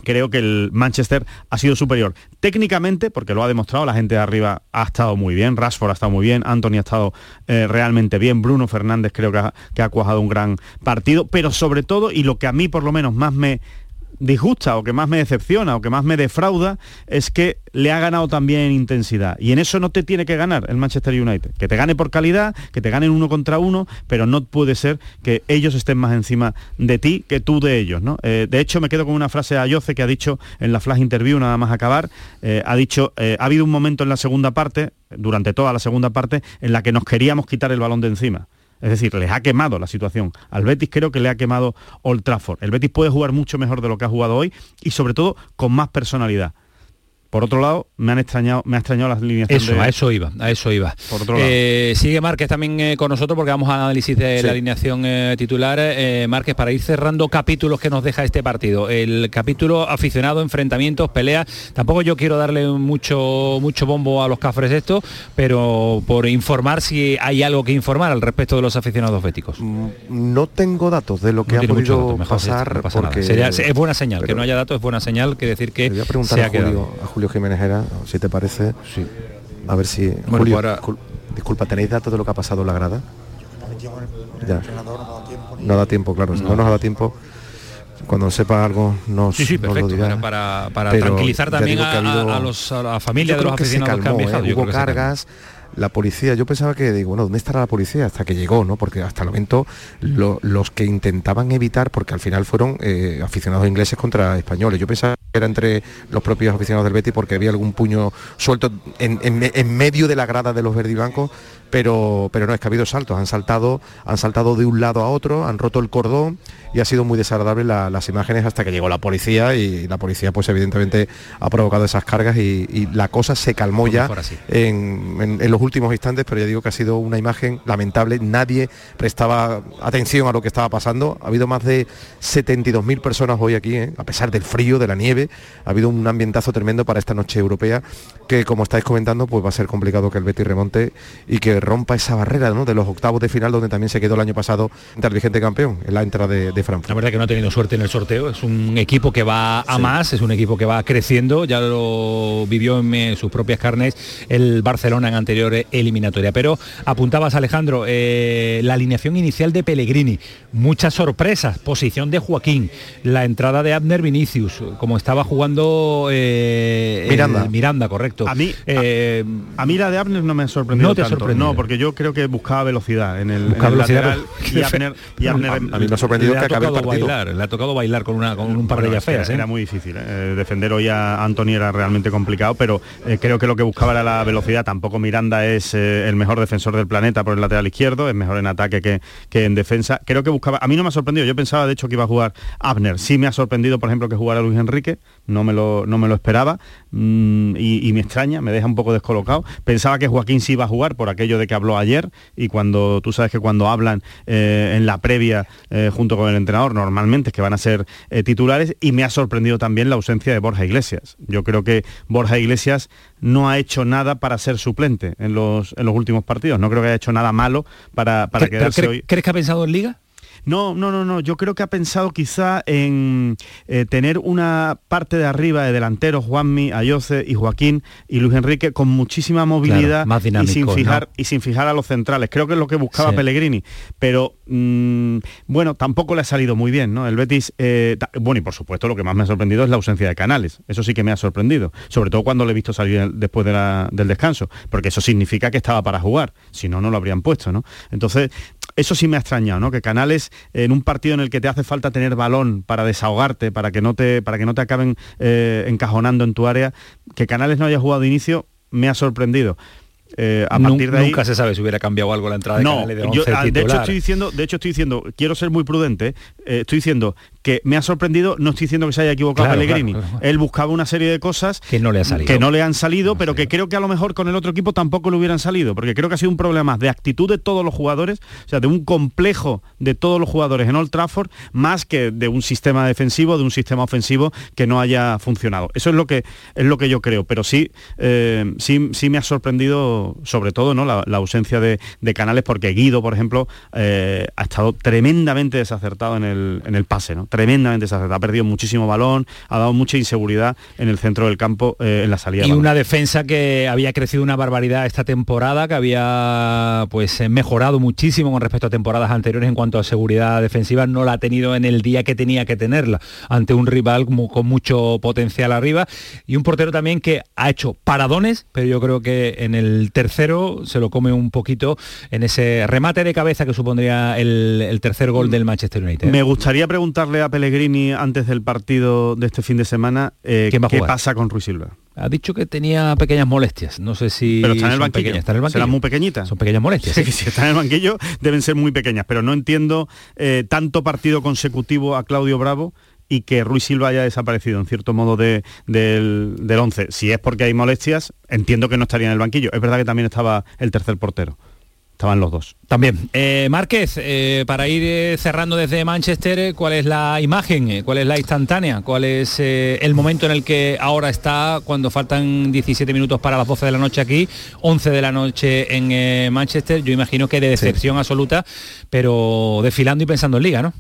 creo que el Manchester ha sido superior. Técnicamente, porque lo ha demostrado, la gente de arriba ha estado muy bien, Rashford ha estado muy bien, Anthony ha estado eh, realmente bien, Bruno Fernández creo que ha, que ha cuajado un gran partido, pero sobre todo, y lo que a mí por lo menos más me disgusta o que más me decepciona o que más me defrauda es que le ha ganado también en intensidad. Y en eso no te tiene que ganar el Manchester United. Que te gane por calidad que te ganen uno contra uno pero no puede ser que ellos estén más encima de ti que tú de ellos ¿no? Eh, de hecho me quedo con una frase de Ayoce que ha dicho en la flash interview nada más acabar eh, ha dicho eh, ha habido un momento en la segunda parte durante toda la segunda parte en la que nos queríamos quitar el balón de encima es decir, les ha quemado la situación. Al Betis creo que le ha quemado Old Trafford. El Betis puede jugar mucho mejor de lo que ha jugado hoy y sobre todo con más personalidad. Por otro lado, me han extrañado, me ha extrañado las líneas Eso, a eso iba, a eso iba. Por otro lado. Eh, sigue Márquez también eh, con nosotros porque vamos a análisis de Sí. la alineación eh, titular. Eh, Márquez, para ir cerrando capítulos que nos deja este partido. El capítulo aficionado, enfrentamientos, peleas. Tampoco yo quiero darle mucho, mucho bombo a los cafres esto, pero por informar si hay algo que informar al respecto de los aficionados béticos. No tengo datos de lo que No ha podido dato, mejor, pasar no pasa nada. porque Sería- es buena señal, que no haya datos es buena señal que decir que se ha quedado. Julio, a Julio Jiménez Era, si te parece. A ver si. Bueno, Julio, disculpa, ¿tenéis datos de lo que ha pasado en la grada? Ya. No da tiempo, claro. No No. nos da tiempo, cuando sepa algo nos, Sí, sí, nos lo perfecto. dirá. Para, para- para Pero tranquilizar también a, ha habido- a- a los, a la familia Yo de los creo que se aficionados que han calmó, ¿eh? Hubo creo que se calmó. cargas. La policía, yo pensaba que, digo, bueno, ¿dónde estará la policía? Hasta que llegó, ¿no? Porque hasta el momento lo- los que intentaban evitar, porque al final fueron eh, aficionados ingleses contra españoles. Yo pensaba que era entre los propios aficionados del Betis porque había algún puño suelto en, en en medio de la grada de los verdiblancos, pero, pero no, es que ha habido saltos. Han saltado, han saltado de un lado a otro, han roto el cordón y ha sido muy desagradable la- las imágenes hasta que llegó la policía y la policía pues evidentemente ha provocado esas cargas y, y la cosa se calmó ya en, en- en los últimos instantes, pero ya digo que ha sido una imagen lamentable. Nadie prestaba atención a lo que estaba pasando. Ha habido más de 72.000 personas hoy aquí, ¿eh? a pesar del frío, de la nieve. Ha habido un ambientazo tremendo para esta noche europea que, como estáis comentando, pues va a ser complicado que el Betis remonte y que rompa esa barrera ¿no? de los octavos de final donde también se quedó el año pasado el vigente campeón en la entrada de, de Frankfurt. La verdad que no ha tenido suerte en el sorteo, es un equipo que va a más, es un equipo que va creciendo, ya lo vivió en eh, sus propias carnes el Barcelona en anterior eliminatoria. Pero apuntabas Alejandro, eh, la alineación inicial de Pellegrini, muchas sorpresas, posición de Joaquín, la entrada de Abner Vinicius, como estaba jugando eh, el- Miranda. Miranda, correcto. A mí, Eh, a mí la de Abner no me ha sorprendido ¿No te tanto. No, porque yo creo que buscaba velocidad en el, en el velocidad, lateral pero- y Abner, y Abner- A mí me ha sorprendido que ha tocado bailar, le ha tocado bailar con, una, con un par de Bueno, ellas feas. Era, ¿eh? era muy difícil. ¿eh? defender hoy a Anthony era realmente complicado, pero eh, creo que lo que buscaba era la velocidad. Tampoco Miranda es eh, el mejor defensor del planeta por el lateral izquierdo, es mejor en ataque que, que en defensa. Creo que buscaba. A mí no me ha sorprendido. Yo pensaba de hecho que iba a jugar Abner. Sí me ha sorprendido, por ejemplo, que jugara Luis Enrique. No me lo, no me lo esperaba mm, y, y me extraña, me deja un poco descolocado. Pensaba que Joaquín sí iba a jugar por aquello de que habló ayer y cuando tú sabes que cuando hablan eh, en la previa eh, junto con el entrenador normalmente que van a ser eh, titulares y me ha sorprendido también la ausencia de Borja Iglesias. Yo creo que Borja Iglesias no ha hecho nada para ser suplente en los, en los últimos partidos. No creo que haya hecho nada malo para, para ¿Cre- pero quedarse hoy. ¿Crees que ha pensado en Liga? No, no, no, no. Yo creo que ha pensado quizá en eh, tener una parte de arriba de delanteros, Juanmi, Ayoce y Joaquín y Luis Enrique con muchísima movilidad Claro, más y sin fijar ¿no? y sin fijar a los centrales. Creo que es lo que buscaba Sí. Pellegrini. Pero mm, bueno, tampoco le ha salido muy bien, ¿no? El Betis, eh, bueno, y por supuesto lo que más me ha sorprendido es la ausencia de Canales. Eso sí que me ha sorprendido. Sobre todo cuando le he visto salir después de la- del descanso. Porque eso significa que estaba para jugar. Si no, no lo habrían puesto, ¿no? Entonces, eso sí me ha extrañado, ¿no? Que Canales en un partido en el que te hace falta tener balón para desahogarte, para que no te, para que no te acaben eh, encajonando en tu área, que Canales no haya jugado de inicio me ha sorprendido. Eh, a partir de ahí, Nunca se sabe si hubiera cambiado algo la entrada de no, Canales de yo, 11 ah, de hecho estoy diciendo, de hecho estoy diciendo, quiero ser muy prudente, eh, estoy diciendo que me ha sorprendido, no estoy diciendo que se haya equivocado Claro, Pellegrini. claro, claro. Él buscaba una serie de cosas que no le ha salido. que no le han salido, pero que creo que a lo mejor con el otro equipo tampoco le hubieran salido, porque creo que ha sido un problema más de actitud de todos los jugadores, o sea, de un complejo de todos los jugadores en Old Trafford, más que de un sistema defensivo, de un sistema ofensivo que no haya funcionado. Eso es lo que es lo que yo creo, pero sí, eh, sí, sí me ha sorprendido, sobre todo, ¿no? la, la ausencia de, de canales, porque Guido, por ejemplo, eh, ha estado tremendamente desacertado en el, en el pase, ¿no? Tremendamente desacertado. Ha perdido muchísimo balón, ha dado mucha inseguridad en el centro del campo, eh, en la salida. y una defensa que había crecido una barbaridad esta temporada, que había pues eh, mejorado muchísimo con respecto a temporadas anteriores en cuanto a seguridad defensiva, no la ha tenido en el día que tenía que tenerla, ante un rival con mucho potencial arriba y un portero también que ha hecho paradones, pero yo creo que en el tercero se lo come un poquito en ese remate de cabeza que supondría el, el tercer gol del Manchester United. Me gustaría preguntarle a Pellegrini antes del partido de este fin de semana eh, ¿Quién va a qué pasa con Ruiz Silva. Ha dicho que tenía pequeñas molestias. No sé si. Pero está en el banquillo. pequeñas. Está en el banquillo. Serán muy pequeñitas. Son pequeñas molestias. Sí, sí. si está en el banquillo deben ser muy pequeñas, pero no entiendo eh, tanto partido consecutivo a Claudio Bravo y que Ruiz Silva haya desaparecido en cierto modo de- del, del 11. Si es porque hay molestias, entiendo que no estaría en el banquillo. Es verdad que también estaba el tercer portero. Estaban los dos. También. Eh, Márquez, eh, para ir eh, cerrando desde Manchester, ¿cuál es la imagen? ¿Cuál es la instantánea? ¿Cuál es eh, el momento en el que ahora está cuando faltan 17 minutos para las 12 de la noche aquí, 11 de la noche en Manchester? Yo imagino que de decepción absoluta, pero desfilando y pensando en liga, ¿no?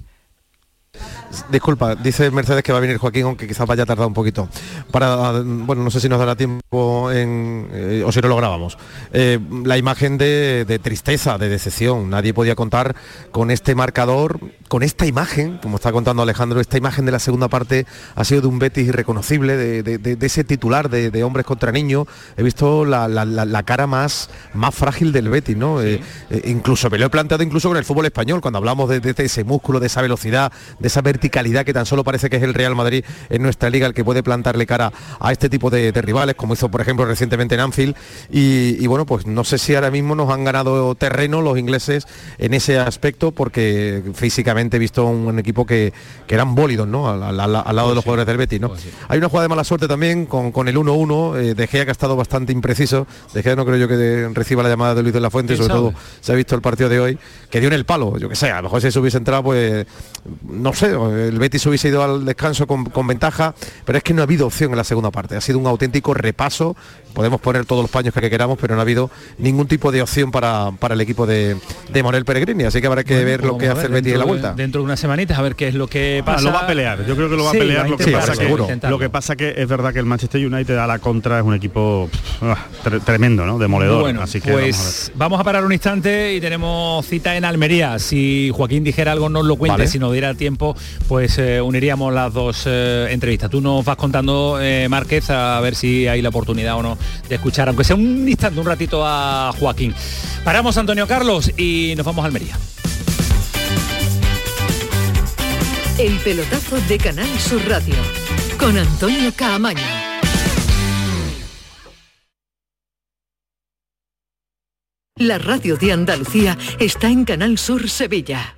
Disculpa, dice Mercedes que va a venir Joaquín, aunque quizás vaya a tardar un poquito. Para, bueno, no sé si nos dará tiempo en, eh, o si no lo grabamos. Eh, la imagen de, de tristeza, de decepción. Nadie podía contar con este marcador, con esta imagen, como está contando Alejandro, esta imagen de la segunda parte ha sido de un Betis irreconocible, de, de- de- de ese titular de, hombres contra niños. He visto la, la- la- la cara más, más frágil del Betis, ¿no? Eh, eh, incluso me lo he planteado incluso con el fútbol español, cuando hablamos de, de ese músculo, de esa velocidad, de esa verticalidad que tan solo parece que es el Real Madrid en nuestra liga el que puede plantarle cara a este tipo de, de rivales, como hizo por ejemplo recientemente en Anfield. Y, y bueno, pues no sé si ahora mismo nos han ganado terreno los ingleses en ese aspecto, porque físicamente he visto un, equipo que, que eran bólidos, ¿no? Al, al- al- al lado de los jugadores del Betis, ¿no? Hay una jugada de mala suerte también con, con el 1-1, eh, De Gea que ha estado bastante impreciso, De Gea no creo yo que de- reciba la llamada de Luis de la Fuente, ¿Quién sobre sabe? todo se ha visto el partido de hoy, que dio en el palo, yo que sé, a lo mejor si se hubiese entrado, pues no sé, bueno, el Betis hubiese ido al descanso con, con ventaja, pero es que no ha habido opción en la segunda parte. Ha sido un auténtico repaso. Podemos poner todos los paños que queramos, pero no ha habido ningún tipo de opción para, para el equipo de, de Morel Peregrini. Así que habrá que Bueno, ver pues lo que vamos a hace el Betis en la de- vuelta. Dentro de unas semanitas a ver qué es lo que Ah, pasa. lo va a pelear, yo creo que lo va Sí, a pelear. lo, que pasa que, lo que pasa que es verdad que el Manchester United a la contra es un equipo pff, ah, tre- tremendo, ¿no? Demoledor. Bueno, así que vamos a ver. pues vamos a, parar un instante y tenemos cita en Almería. Si Joaquín dijera algo, nos lo cuente. Vale. Si nos diera tiempo, pues eh, uniríamos las dos eh, entrevistas. Tú nos vas contando, eh, Márquez, a ver si hay la oportunidad o no de escuchar, aunque sea un instante, un ratito a Joaquín. Paramos, Antonio Carlos, y nos vamos a Almería. El pelotazo de Canal Sur Radio con Antonio Caamaño. La radio de Andalucía está en Canal Sur Sevilla.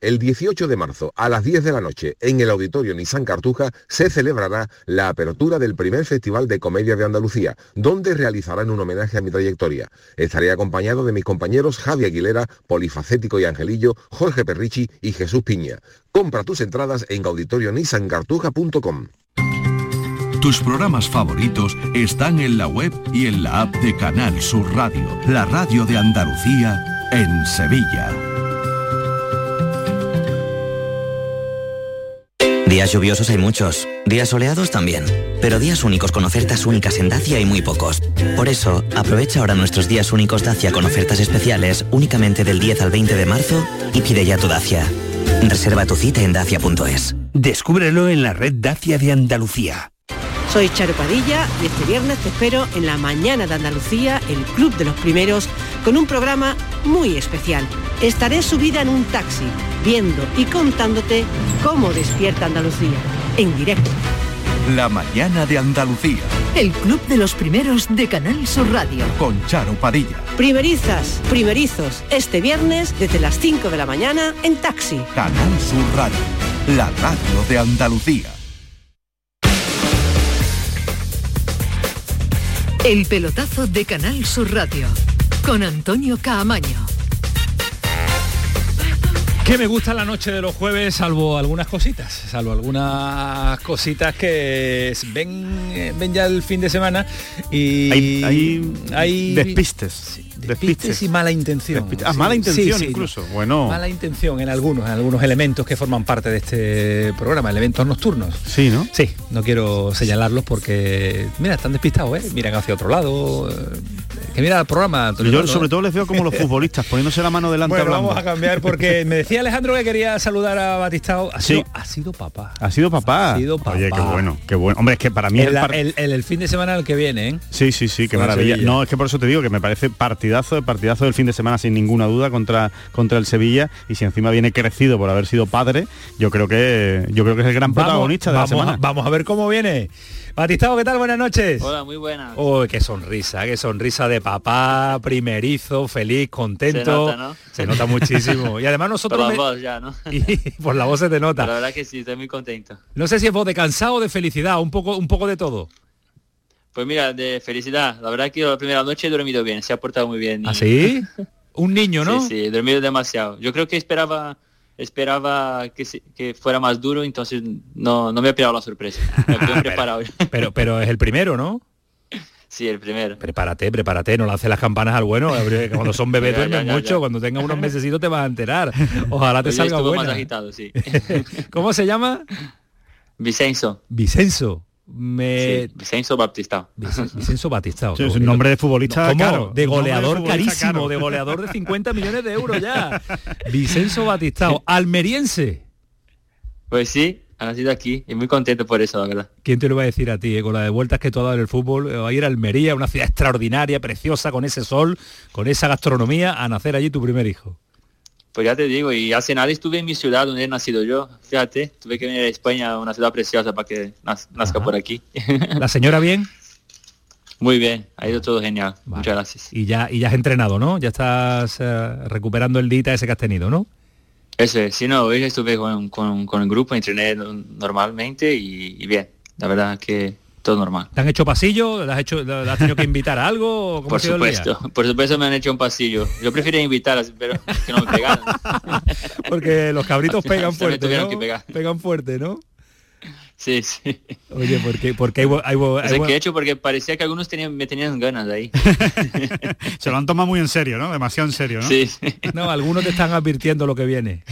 El 18 de marzo a las 10 de la noche en el Auditorio Nissan Cartuja se celebrará la apertura del primer Festival de Comedia de Andalucía, donde realizarán un homenaje a mi trayectoria. Estaré acompañado de mis compañeros Javi Aguilera, Polifacético y Angelillo, Jorge Perrichi y Jesús Piña. Compra tus entradas en auditorionissancartuja.com. Tus programas favoritos están en la web y en la app de Canal Sur Radio, la radio de Andalucía en Sevilla. Días lluviosos hay muchos, días soleados también, pero días únicos con ofertas únicas en Dacia hay muy pocos. Por eso, aprovecha ahora nuestros días únicos Dacia con ofertas especiales únicamente del 10 al 20 de marzo y pide ya tu Dacia. Reserva tu cita en dacia.es. Descúbrelo en la red Dacia de Andalucía. Soy Charo Padilla y este viernes te espero en la Mañana de Andalucía, el Club de los Primeros, con un programa muy especial. Estaré subida en un taxi, viendo y contándote cómo despierta Andalucía, en directo. La mañana de Andalucía El Club de los Primeros de Canal Sur Radio. con Charo Padilla. Primerizas, primerizos, este viernes desde las 5 de la mañana en taxi. Canal Sur Radio, la radio de Andalucía. El pelotazo de Canal Sur Radio con Antonio Caamaño. Que me gusta la noche de los jueves, salvo algunas cositas, salvo algunas cositas que ven, eh, ven ya el fin de semana y Hay- hay hay despistes. despistes y mala intención. Ah, Sí, mala intención sí, incluso. no. Bueno. Mala intención en algunos, en algunos elementos que forman parte de este programa, elementos nocturnos. Sí, ¿no? Sí, no quiero señalarlos porque, mira, están despistados, ¿eh? Miran hacia otro lado. eh, Que mira el programa. Antonio Yo sobre ¿eh? todo les veo como los futbolistas, poniéndose la mano delante Bueno, hablando. vamos a cambiar porque me decía Alejandro que quería saludar a Batistao. Ha, Sí. sido, ha sido papá. Ha sido papá. Ha sido Oye, qué papá. bueno, qué bueno. Hombre, es que para mí El, par- el- el- el fin de semana el que viene, ¿eh? Sí, sí, sí, qué maravilla. Sevilla. No, es que por eso te digo que me parece partidazo, partidazo del fin de semana sin ninguna duda contra, contra el Sevilla y si encima viene crecido por haber sido padre, yo creo que yo creo que es el gran protagonista de vamos, la semana. A, vamos a ver cómo viene. Batistao, ¿qué tal? Buenas noches. Hola, muy buenas. Uy, qué sonrisa, qué sonrisa de papá, primerizo, feliz, contento. Se nota, ¿no? Se nota muchísimo. Y además Por nosotros... la me- voz ya, ¿no? y por la voz se te Pero nota. La verdad que sí, estoy muy contento. No sé si es voz de cansado o de felicidad, un poco, un poco de todo. Pues mira, de felicidad. La verdad que la primera noche he dormido bien, se ha portado muy bien. ¿Ah, sí? Un niño, ¿no? Sí, sí, he dormido demasiado. Yo creo que esperaba esperaba que, se- que fuera más duro, entonces no, no me pillado la sorpresa. Me preparado. Pero, pero es el primero, ¿no? sí, el primero. Prepárate, prepárate, no lances las campanas al bueno. Cuando son bebés Ya, duermen ya, mucho, cuando tengas unos mesecitos te vas a enterar. Ojalá te salga buena. más agitado, sí. ¿Cómo se llama? Vicenzo. Vicenzo. Me... Sí, Vicenzo Baptista. Vicenzo. Sí, es un nombre de futbolista ¿Cómo? caro. De de goleador futbolista carísimo, caro. de goleador de 50 millones de euros ya. Vicenzo Batistao, almeriense. Pues sí, ha nacido aquí y muy contento por eso, la verdad. ¿Quién te lo va a decir a ti? eh? Con la de vueltas que tú has dado en el fútbol, va a ir a Almería, una ciudad extraordinaria, preciosa, con ese sol, con esa gastronomía, a nacer allí tu primer hijo. Pues ya te digo, y hace nada estuve en mi ciudad donde he nacido yo. Fíjate, tuve que venir a España, una ciudad preciosa, para que naz- nazca por aquí. ¿La señora bien? Muy bien, ha ido todo genial. Muchas gracias. Y ya, y ya has entrenado, ¿no? Ya estás eh, recuperando el dita ese que has tenido, ¿no? Eso es, sí, no, hoy estuve con, con- con el grupo, entrené normalmente y, y bien, la verdad que todo normal. ¿Te han hecho pasillo? ¿Le has, hecho, has tenido que invitar a algo? ¿Cómo Por supuesto, por supuesto me han hecho un pasillo. Yo prefiero invitar, pero que no me pegaran. Porque los cabritos final pegan me fuerte, ¿no? que pegar. Pegan fuerte, ¿no? Sí, sí. Oye, porque, porque hay, hay, O sea, que he hecho porque parecía que algunos tenían, me tenían ganas de ahí. Se lo han tomado muy en serio, ¿no? Demasiado en serio, ¿no? Sí. No, algunos te están advirtiendo lo que viene.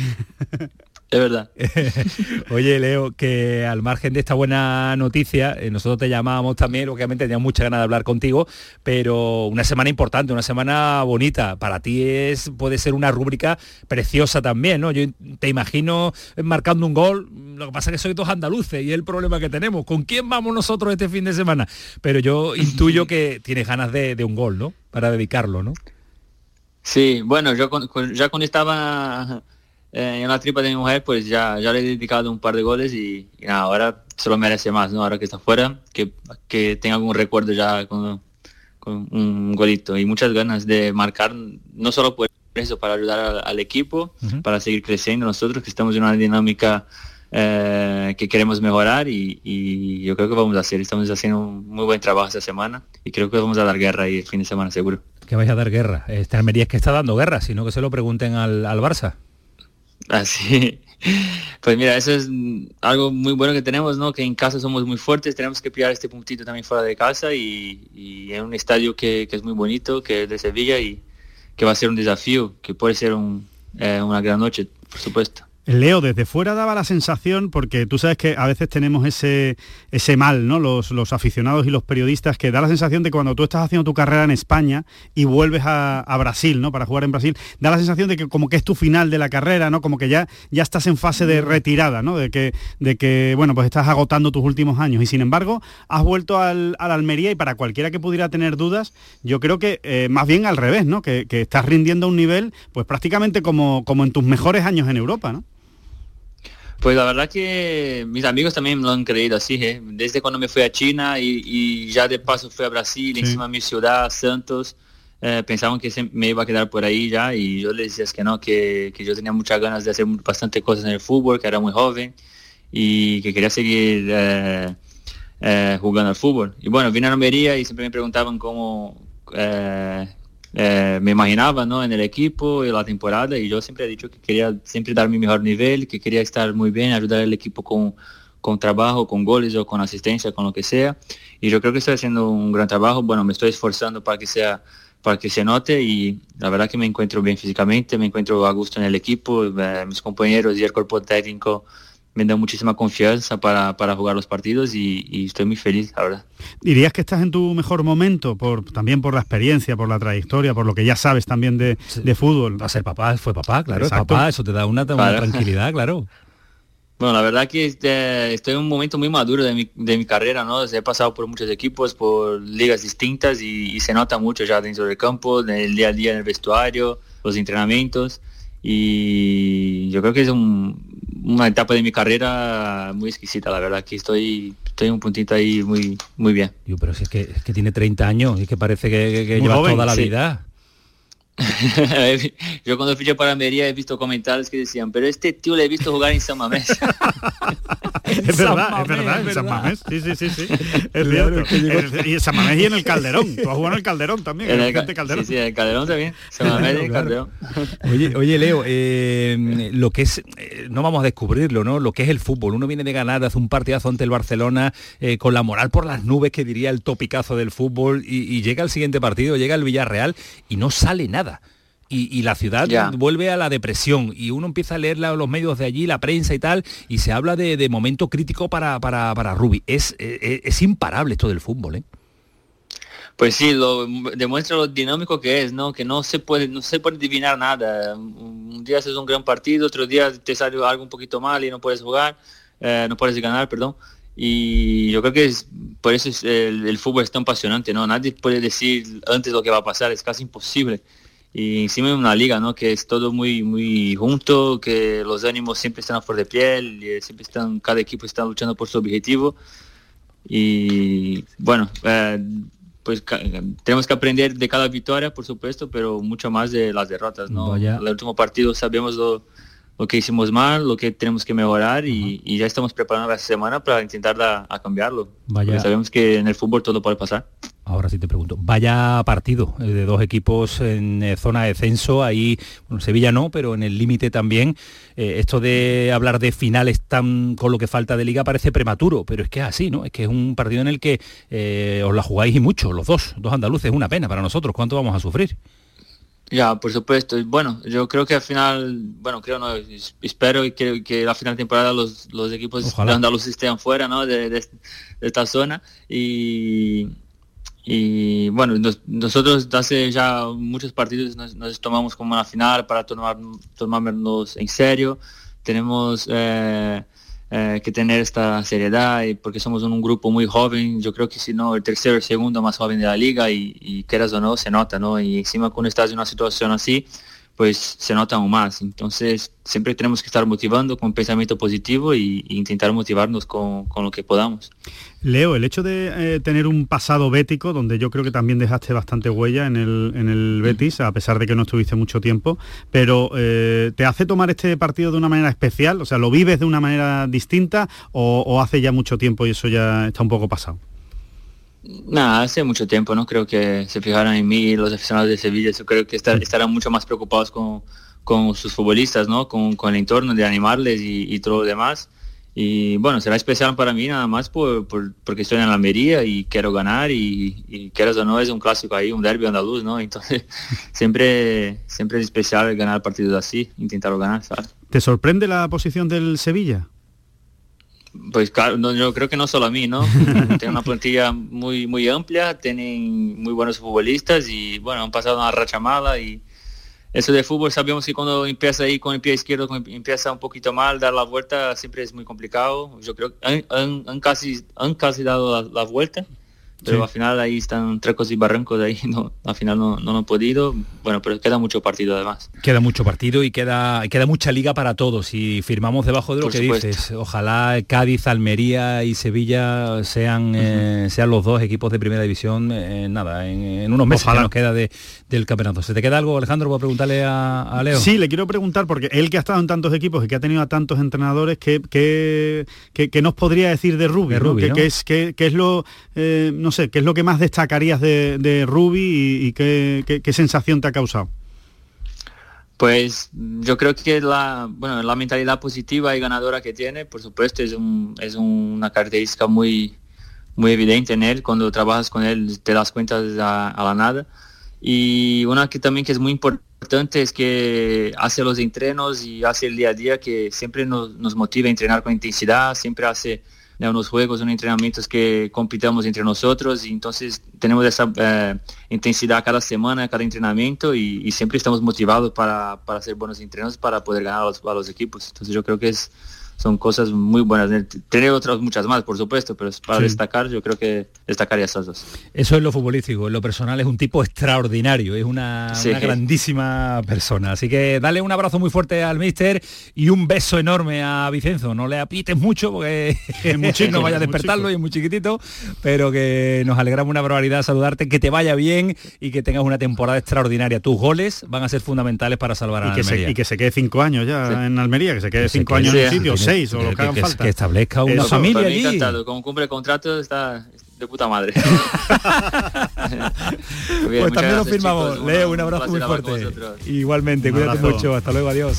Es verdad. Oye, Leo, que al margen de esta buena noticia, eh, nosotros te llamábamos también, obviamente teníamos mucha ganas de hablar contigo, pero una semana importante, una semana bonita. Para ti es puede ser una rúbrica preciosa también, ¿no? Yo te imagino marcando un gol, lo que pasa es que soy dos andaluces y es el problema que tenemos. ¿Con quién vamos nosotros este fin de semana? Pero yo intuyo que tienes ganas de, de un gol, ¿no? Para dedicarlo, ¿no? Sí, bueno, yo con- con- ya cuando estaba eh, en la tripa de mi mujer, pues ya, ya le he dedicado un par de goles y, y nada, ahora se lo merece más, ¿no? Ahora que está fuera, que, que tenga algún recuerdo ya con, con un golito y muchas ganas de marcar, no solo por eso, para ayudar al, al equipo, para seguir creciendo nosotros, que estamos en una dinámica eh, que queremos mejorar y, y yo creo que vamos a hacer, estamos haciendo un muy buen trabajo esta semana y creo que vamos a dar guerra ahí el fin de semana seguro. Que vais a dar guerra. Este Almería es que está dando guerra, sino que se lo pregunten al, al Barça. Así. Pues mira, eso es algo muy bueno que tenemos, ¿no? Que en casa somos muy fuertes, tenemos que pillar este puntito también fuera de casa y, en un estadio que, es muy bonito, que es de Sevilla y que va a ser un desafío, que puede ser eh, una gran noche, por supuesto. Leo, desde fuera daba la sensación, porque tú sabes que a veces tenemos ese, ese mal, ¿no? Los, los aficionados y los periodistas, que da la sensación de que cuando tú estás haciendo tu carrera en España y vuelves a, a Brasil, ¿no? Para jugar en Brasil, da la sensación de que como que es tu final de la carrera, ¿no? Como que ya, ya estás en fase de retirada, ¿no? De que, de que, bueno, pues estás agotando tus últimos años. Y sin embargo, has vuelto al, al Almería y para cualquiera que pudiera tener dudas, yo creo que eh, más bien al revés, ¿no? Que, que estás rindiendo a un nivel, pues prácticamente como, como en tus mejores años en Europa, ¿no? Pues la verdad que mis amigos también me lo han creído así, ¿eh? desde cuando me fui a China y, y ya de paso fui a Brasil, encima mi ciudad, Santos, eh, pensaban que se- me iba a quedar por ahí ya y yo les decía que no, que, que yo tenía muchas ganas de hacer bastante cosas en el fútbol, que era muy joven y que quería seguir eh, jugando al fútbol. Y bueno, vine a Almería y siempre me preguntaban cómo eh, me imaginaba ¿no? en el equipo y la temporada y yo siempre he dicho que quería siempre dar mi mejor nivel, que quería estar muy bien, ayudar al equipo con, con trabajo, con goles o con asistencia, con lo que sea. Y yo creo que estoy haciendo un gran trabajo. Bueno, me estoy esforzando para que sea para que se note y la verdad que me encuentro bien físicamente, me encuentro a gusto en el equipo, eh, mis compañeros y el cuerpo técnico me dan muchísima confianza para, para jugar los partidos y, y estoy muy feliz, la verdad. ¿Dirías que estás en tu mejor momento, por, también por la experiencia, por la trayectoria, por lo que ya sabes también de, de fútbol? Va a ser papá, fue papá, claro, es Exacto. papá, eso te da una, una Claro. tranquilidad, claro. Bueno, la verdad que este, estoy en un momento muy maduro de mi, de mi carrera, ¿no? He pasado por muchos equipos, por ligas distintas y, y se nota mucho ya dentro del campo, en el día a día en el vestuario, los entrenamientos y yo creo que es un- una etapa de mi carrera muy exquisita, la verdad que estoy, estoy en un puntito ahí muy, muy bien. Yo, pero si es que, es que tiene 30 años y que parece que, que- llevas joven, toda la sí. vida. yo cuando fiché para Almería he visto comentarios que decían, pero este tío le he visto jugar en San Mamés. Es verdad, es verdad, en San Mamés, sí, sí, sí, sí. Es cierto. Es- Y en San Mamés y en el Calderón. Tú has jugado en el Calderón también, en En el el ca- Vicente Calderón. Sí, sí, en el Calderón también. San Mamés y el. Calderón. Oye, oye Leo, eh, lo que es, eh, no vamos a descubrirlo, ¿no? Lo que es el fútbol. Uno viene de ganar, de hacer un partidazo ante el Barcelona, eh, con la moral por las nubes, que diría el topicazo del fútbol, y, y llega el siguiente partido, llega el Villarreal y no sale nada. Y, y la ciudad Ya. vuelve a la depresión y uno empieza a leer los medios de allí, la prensa y tal, y se habla de, de momento crítico para, para, para Rubi. Es, eh, es imparable esto del fútbol, ¿eh? Pues sí, lo demuestra lo dinámico que es, ¿no? Que no se puede, no se puede adivinar nada. Un un día haces un gran partido, otro día te sale algo un poquito mal y no puedes jugar, eh, no puedes ganar, perdón. Y yo creo que es, por eso es el, el fútbol es tan apasionante, ¿no? Nadie puede decir antes lo que va a pasar, es casi imposible. Y encima en una liga, ¿no? Que es todo muy, muy junto, que los ánimos siempre están a flor de piel, y siempre están, cada equipo está luchando por su objetivo. Y bueno, eh, pues tenemos que aprender de cada victoria, por supuesto, pero mucho más de las derrotas, ¿no? El último partido sabemos lo, lo, que hicimos mal, lo que tenemos que mejorar y, ya estamos preparando la semana para intentar a, cambiarlo. Vaya. sabemos que en el fútbol todo puede pasar. Ahora sí te pregunto, vaya partido eh, de dos equipos en eh, zona de descenso, ahí, bueno, Sevilla no, pero en el límite también. Eh, esto de hablar de finales tan con lo que falta de liga parece prematuro, pero es que es así, ¿no? Es que es un partido en el que os la jugáis y mucho, los dos, dos andaluces, es una pena para nosotros, ¿cuánto vamos a sufrir? Ya, por supuesto. Bueno, yo creo que al final, bueno, creo no, espero y que, que la final de temporada los, los equipos de andaluces estén fuera, ¿no? de esta zona y y bueno, nosotros hace ya muchos partidos nos, tomamos como una final para tomar, tomarnos en serio. Tenemos eh, eh, que tener esta seriedad y porque somos un, grupo muy joven. Yo creo que si no, el tercero, el segundo más joven de la liga y, y quieras o no, se nota, ¿no? Y encima cuando estás en una situación así, pues se nota aún más. Entonces siempre tenemos que estar motivando con pensamiento positivo e, intentar motivarnos con, lo que podamos. Leo, el hecho de eh, tener un pasado bético, donde yo creo que también dejaste bastante huella en el, en el Betis, a pesar de que no estuviste mucho tiempo, pero eh, ¿te hace tomar este partido de una manera especial? O sea, ¿lo vives de una manera distinta o hace ya mucho tiempo y eso ya está un poco pasado? Nada, hace mucho tiempo, no creo que se fijaran en mí los aficionados de Sevilla. Yo creo que estarán mucho más preocupados con, con sus futbolistas, ¿no? Con, con, el entorno, de animarles y, todo lo demás. Y bueno, será especial para mí nada más por, porque estoy en la Almería y quiero ganar y, y quieras o no es un clásico ahí, un derby andaluz, ¿no? Entonces siempre, siempre es especial ganar partidos así, intentarlo ganar, ¿sabes? ¿Te sorprende la posición del Sevilla? Pues claro, no, yo creo que no solo a mí, ¿no? tienen una plantilla muy muy amplia, tienen muy buenos futbolistas y bueno, han pasado una racha mala y eso de fútbol sabemos que cuando empieza ahí con el pie izquierdo, empieza un poquito mal, dar la vuelta siempre es muy complicado. Yo creo que han, casi, han casi dado la vuelta pero al final ahí están trecos y barrancos de ahí, no, al final no, no, han podido, bueno, pero queda mucho partido además. Queda mucho partido y queda, queda mucha liga para todos y firmamos debajo de lo que dices. Ojalá Cádiz, Almería y Sevilla sean, eh, sean los dos equipos de primera división, eh, nada, en, unos meses que nos queda de, del campeonato. ¿Se te queda algo, Alejandro? Voy a preguntarle a, Leo. Sí, le quiero preguntar, porque él que ha estado en tantos equipos y que ha tenido a tantos entrenadores, ¿qué, qué, qué, nos podría decir de Rubio? ¿Qué, es, qué, es lo, eh, no sé, qué es lo que más destacarías de, de Rubi y, qué, sensación te ha causado? Pues yo creo que la, bueno, la mentalidad positiva y ganadora que tiene, por supuesto, es, un, es una característica muy, muy evidente en él. Cuando trabajas con él te das cuenta a, la nada. Y una que también que es muy importante es que hace los entrenos y hace el día a día que siempre nos, nos motiva a entrenar con intensidad, siempre hace en unos juegos, unos entrenamientos que compitamos entre nosotros y entonces tenemos esa eh, intensidad cada semana, cada entrenamiento y, siempre estamos motivados para, para, hacer buenos entrenos para poder ganar a los equipos. Entonces yo creo que es son cosas muy buenas. Tener otras muchas más, por supuesto, pero para destacar yo creo que destacaría esas dos. Eso es lo futbolístico, en lo personal es un tipo extraordinario, es una, grandísima persona. Así que dale un abrazo muy fuerte al mister y un beso enorme a Vicenzo. No le apites mucho porque no vaya a despertarlo y es muy chiquitito, pero que nos alegramos una barbaridad saludarte, que te vaya bien y que tengas una temporada extraordinaria. Tus goles van a ser fundamentales para salvar a y que Almería. Se, y que se quede cinco años ya en Almería, que se quede cinco años en el sitio o lo que, que, establezca una familia allí. Encantado. Como cumple contrato está de puta madre. pues también lo firmamos. Leo, un abrazo muy fuerte. Igualmente, cuídate mucho. Hasta luego, adiós.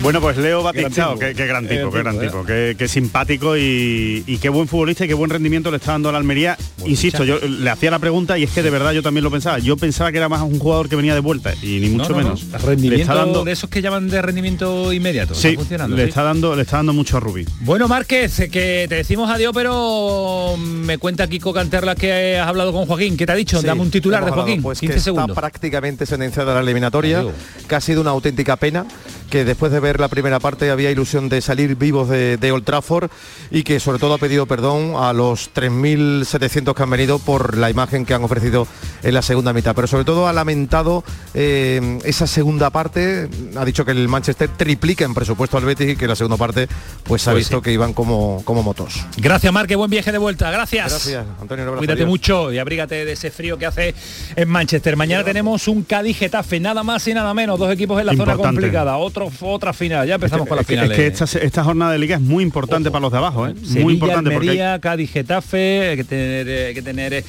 Bueno, pues Leo Batichao, qué, gran tipo, qué gran tipo, qué, simpático y, qué buen futbolista y qué buen rendimiento le está dando a la Almería. Insisto, yo le hacía la pregunta y es que de verdad yo también lo pensaba. Yo pensaba que era más un jugador que venía de vuelta y ni mucho menos. Rendimiento le está dando... de esos que llaman de rendimiento inmediato. Sí, le está dando, le está dando mucho a Rubí. Bueno, Márquez, que te decimos adiós, pero me cuenta Kiko Canterla que has hablado con Joaquín. ¿Qué te ha dicho? Dame un titular de Joaquín. pues 15 segundos. Está prácticamente sentenciada la eliminatoria, que ha sido una auténtica pena que después de ver la primera parte había ilusión de salir vivos de, de Old Trafford y que sobre todo ha pedido perdón a los 3.700 que han venido por la imagen que han ofrecido en la segunda mitad. Pero sobre todo ha lamentado eh, esa segunda parte, ha dicho que el Manchester triplica en presupuesto al Betis y que la segunda parte pues ha Pues visto sí. que iban como, como motos. Gracias, Mar, qué buen viaje de vuelta. Gracias. Gracias, Antonio. un abrazo, Cuídate adiós. mucho y abrígate de ese frío que hace en Manchester. Mañana tenemos un Cádiz-Getafe, nada más y nada menos. Dos equipos en la zona complicada. Otro, otra final. Ya empezamos Es con las que- finales. Es que esta, esta jornada de liga es muy importante para los de abajo, ¿eh? Sevilla, muy importante porque hay- Almería, Cádiz, Getafe, hay que tener, eh, hay que tener, eh,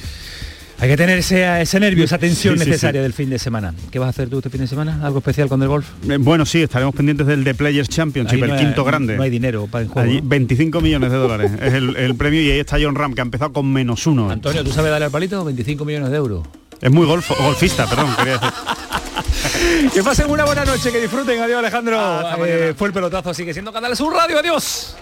hay que tener ese, ese nervio, esa tensión Sí, sí, necesaria sí. del fin de semana. ¿Qué vas a hacer tú este fin de semana? ¿Algo especial con el golf? Eh, Bueno, sí, estaremos pendientes del The Players Championship, no el hay- quinto grande. no hay dinero para en juego, Allí, ¿no? 25 millones de dólares es el, el premio y ahí está John Ram, que ha empezado con menos uno. Antonio, ¿tú sabes darle al palito? 25 millones de euros. Es muy golf, golfista, perdón, quería decir. Que pasen una buena noche, que disfruten. Adiós, Alejandro. Eh, fue el pelotazo, sigue siendo Canal Sur Radio. Adiós.